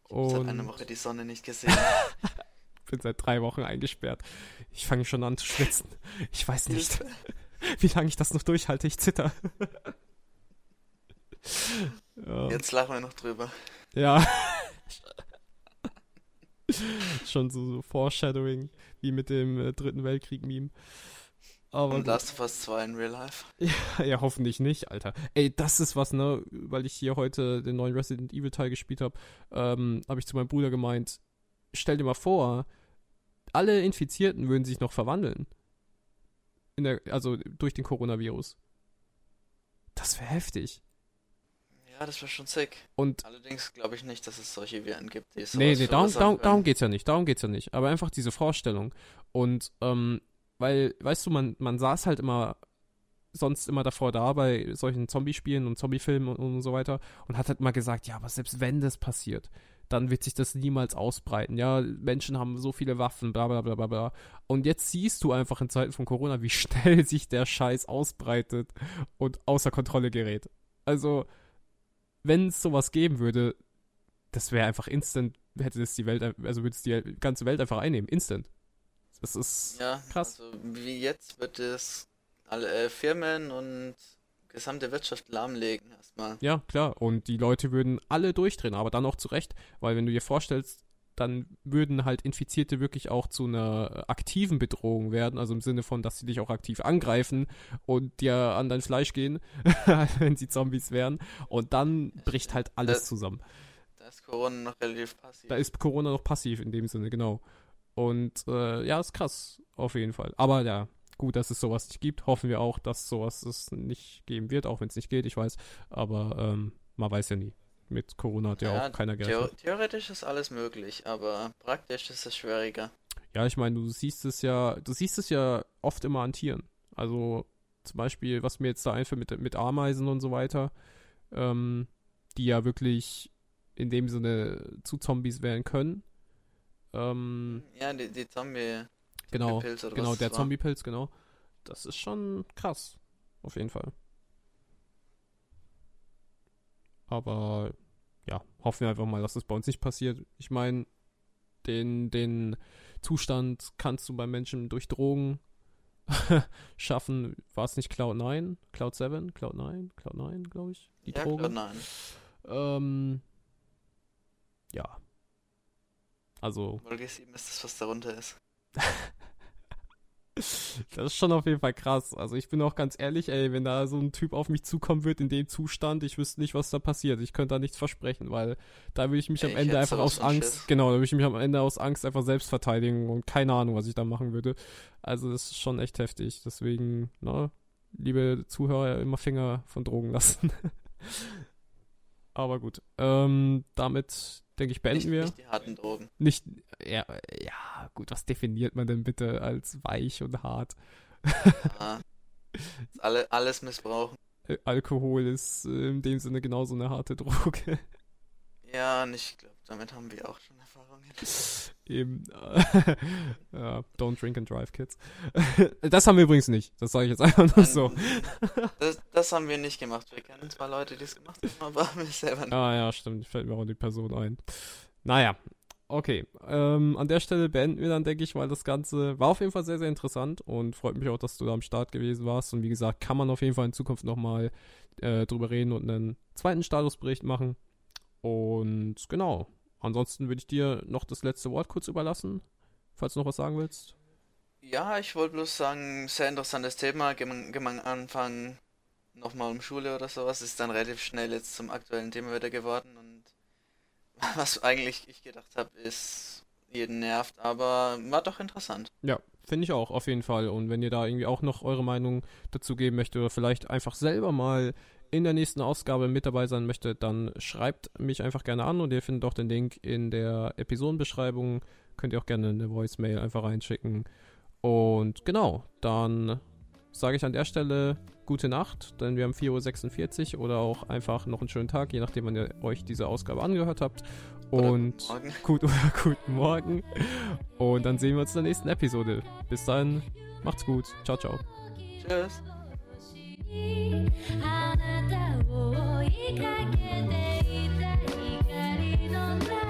Ich habe seit einer Woche die Sonne nicht gesehen. bin seit drei Wochen eingesperrt. Ich fange schon an zu schwitzen. Ich weiß nicht. Wie lange ich das noch durchhalte. Ich zitter. ja. Jetzt lachen wir noch drüber. ja. Schon so, so Foreshadowing, wie mit dem äh, Dritten Weltkrieg-Meme. Aber Und. Last of Us 2 in Real Life. ja, hoffentlich nicht, Alter. Ey, das ist was, ne? Weil ich hier heute den neuen Resident Evil Teil gespielt habe, ähm, habe ich zu meinem Bruder gemeint, stell dir mal vor, alle Infizierten würden sich noch verwandeln. Der, also durch den Coronavirus. Das wäre heftig. Ja, das war schon sick. Und Allerdings glaube ich nicht, dass es solche Viren gibt, die sowas nee, nee, darum, darum, darum geht's ja nicht. Darum geht's ja nicht. Aber einfach diese Vorstellung. Und, ähm, weil, weißt du, man, man saß halt immer sonst immer davor da bei solchen Zombie-Spielen und Zombie-Filmen und, und so weiter und hat halt mal gesagt, ja, aber selbst wenn das passiert, dann wird sich das niemals ausbreiten. Ja, Menschen haben so viele Waffen, bla bla bla bla bla. Und jetzt siehst du einfach in Zeiten von Corona, wie schnell sich der Scheiß ausbreitet und außer Kontrolle gerät. Also, wenn es sowas geben würde, das wäre einfach instant, hätte das die Welt, also würde es die ganze Welt einfach einnehmen. Instant. Das ist Ja, krass. also wie jetzt wird es alle äh, Firmen und gesamte Wirtschaft lahmlegen erstmal. Ja, klar. Und die Leute würden alle durchdrehen, aber dann auch zurecht, weil wenn du dir vorstellst, dann würden halt Infizierte wirklich auch zu einer aktiven Bedrohung werden, also im Sinne von, dass sie dich auch aktiv angreifen und dir an dein Fleisch gehen, wenn sie Zombies wären. Und dann bricht halt alles Da- zusammen. Da ist Corona noch relativ passiv. Da ist Corona noch passiv in dem Sinne, genau. Und äh, ja, ist krass, auf jeden Fall. Aber ja, gut, dass es sowas nicht gibt. Hoffen wir auch, dass sowas es nicht geben wird, auch wenn es nicht geht, ich weiß. Aber ähm, man weiß ja nie. Mit Corona hat ja, Ja, auch keiner gerechnet. theoretisch ist alles möglich, aber praktisch ist es schwieriger. Ja, ich meine, du siehst es ja, du siehst es ja oft immer an Tieren. Also zum Beispiel, was mir jetzt da einfällt mit, mit Ameisen und so weiter, ähm, die ja wirklich in dem Sinne zu Zombies werden können. Ähm, Ja, die, die Zombie. genau, Zombiepilz oder genau, der. Zombiepilz, genau. Das ist schon krass, auf jeden Fall. Aber ja, hoffen wir einfach mal, dass das bei uns nicht passiert. Ich meine, den, den Zustand kannst du beim Menschen durch Drogen schaffen. War es nicht Cloud 9? Cloud 7? Cloud 9? Cloud 9, glaube ich. Die ja, Drogen. klar, nein. Ähm, ja. Also, Folge 7 ist das, was darunter ist. Das ist schon auf jeden Fall krass. Also ich bin auch ganz ehrlich, ey, wenn da so ein Typ auf mich zukommen wird in dem Zustand, ich wüsste nicht, was da passiert. Ich könnte da nichts versprechen, weil da würde ich mich Ey, am Ende einfach aus Angst, Schiss. genau, da würde ich mich am Ende aus Angst einfach selbst verteidigen und keine Ahnung, was ich da machen würde. Also das ist schon echt heftig. Deswegen, ne, liebe Zuhörer, immer Finger von Drogen lassen. Aber gut, ähm, damit denke ich beenden Nicht, wir. nicht die harten Drogen. Nicht, ja, ja, gut, was definiert man denn bitte als weich und hart? Ah. Alle, alles missbrauchen. Äh, Alkohol ist äh, in dem Sinne genauso eine harte Droge. Ja, und ich glaube, damit haben wir auch schon Erfahrungen. Eben, ja, don't drink and drive, Kids. das haben wir übrigens nicht. Das sage ich jetzt einfach nur so. Das, das haben wir nicht gemacht. Wir kennen zwar Leute, die es gemacht haben, aber wir selber nicht. Ah ja, stimmt, fällt mir auch die Person ein. Naja, okay. Ähm, an der Stelle beenden wir dann, denke ich, weil das Ganze war auf jeden Fall sehr, sehr interessant und freut mich auch, dass du da am Start gewesen warst. Und wie gesagt, kann man auf jeden Fall in Zukunft nochmal äh, drüber reden und einen zweiten Statusbericht machen. Und genau. Ansonsten würde ich dir noch das letzte Wort kurz überlassen, falls du noch was sagen willst. Ja, ich wollte bloß sagen, sehr interessantes Thema. Gehen wir gehen wir am Anfang nochmal um Schule oder sowas. Ist dann relativ schnell jetzt zum aktuellen Thema wieder geworden. Und was eigentlich ich gedacht habe, ist jeden nervt, aber war doch interessant. Ja, finde ich auch, auf jeden Fall. Und wenn ihr da irgendwie auch noch eure Meinung dazu geben möchtet oder vielleicht einfach selber mal in der nächsten Ausgabe mit dabei sein möchtet, dann schreibt mich einfach gerne an und ihr findet auch den Link in der Episodenbeschreibung. Könnt ihr auch gerne eine Voicemail einfach reinschicken. Und genau, dann sage ich an der Stelle gute Nacht, denn wir haben 4.46 Uhr oder auch einfach noch einen schönen Tag, je nachdem, wann ihr euch diese Ausgabe angehört habt. Oder Und guten Morgen. gut oder guten Morgen. Und dann sehen wir uns in der nächsten Episode. Bis dann, macht's gut. Ciao, ciao. Tschüss. あなたを追いかけていた光の中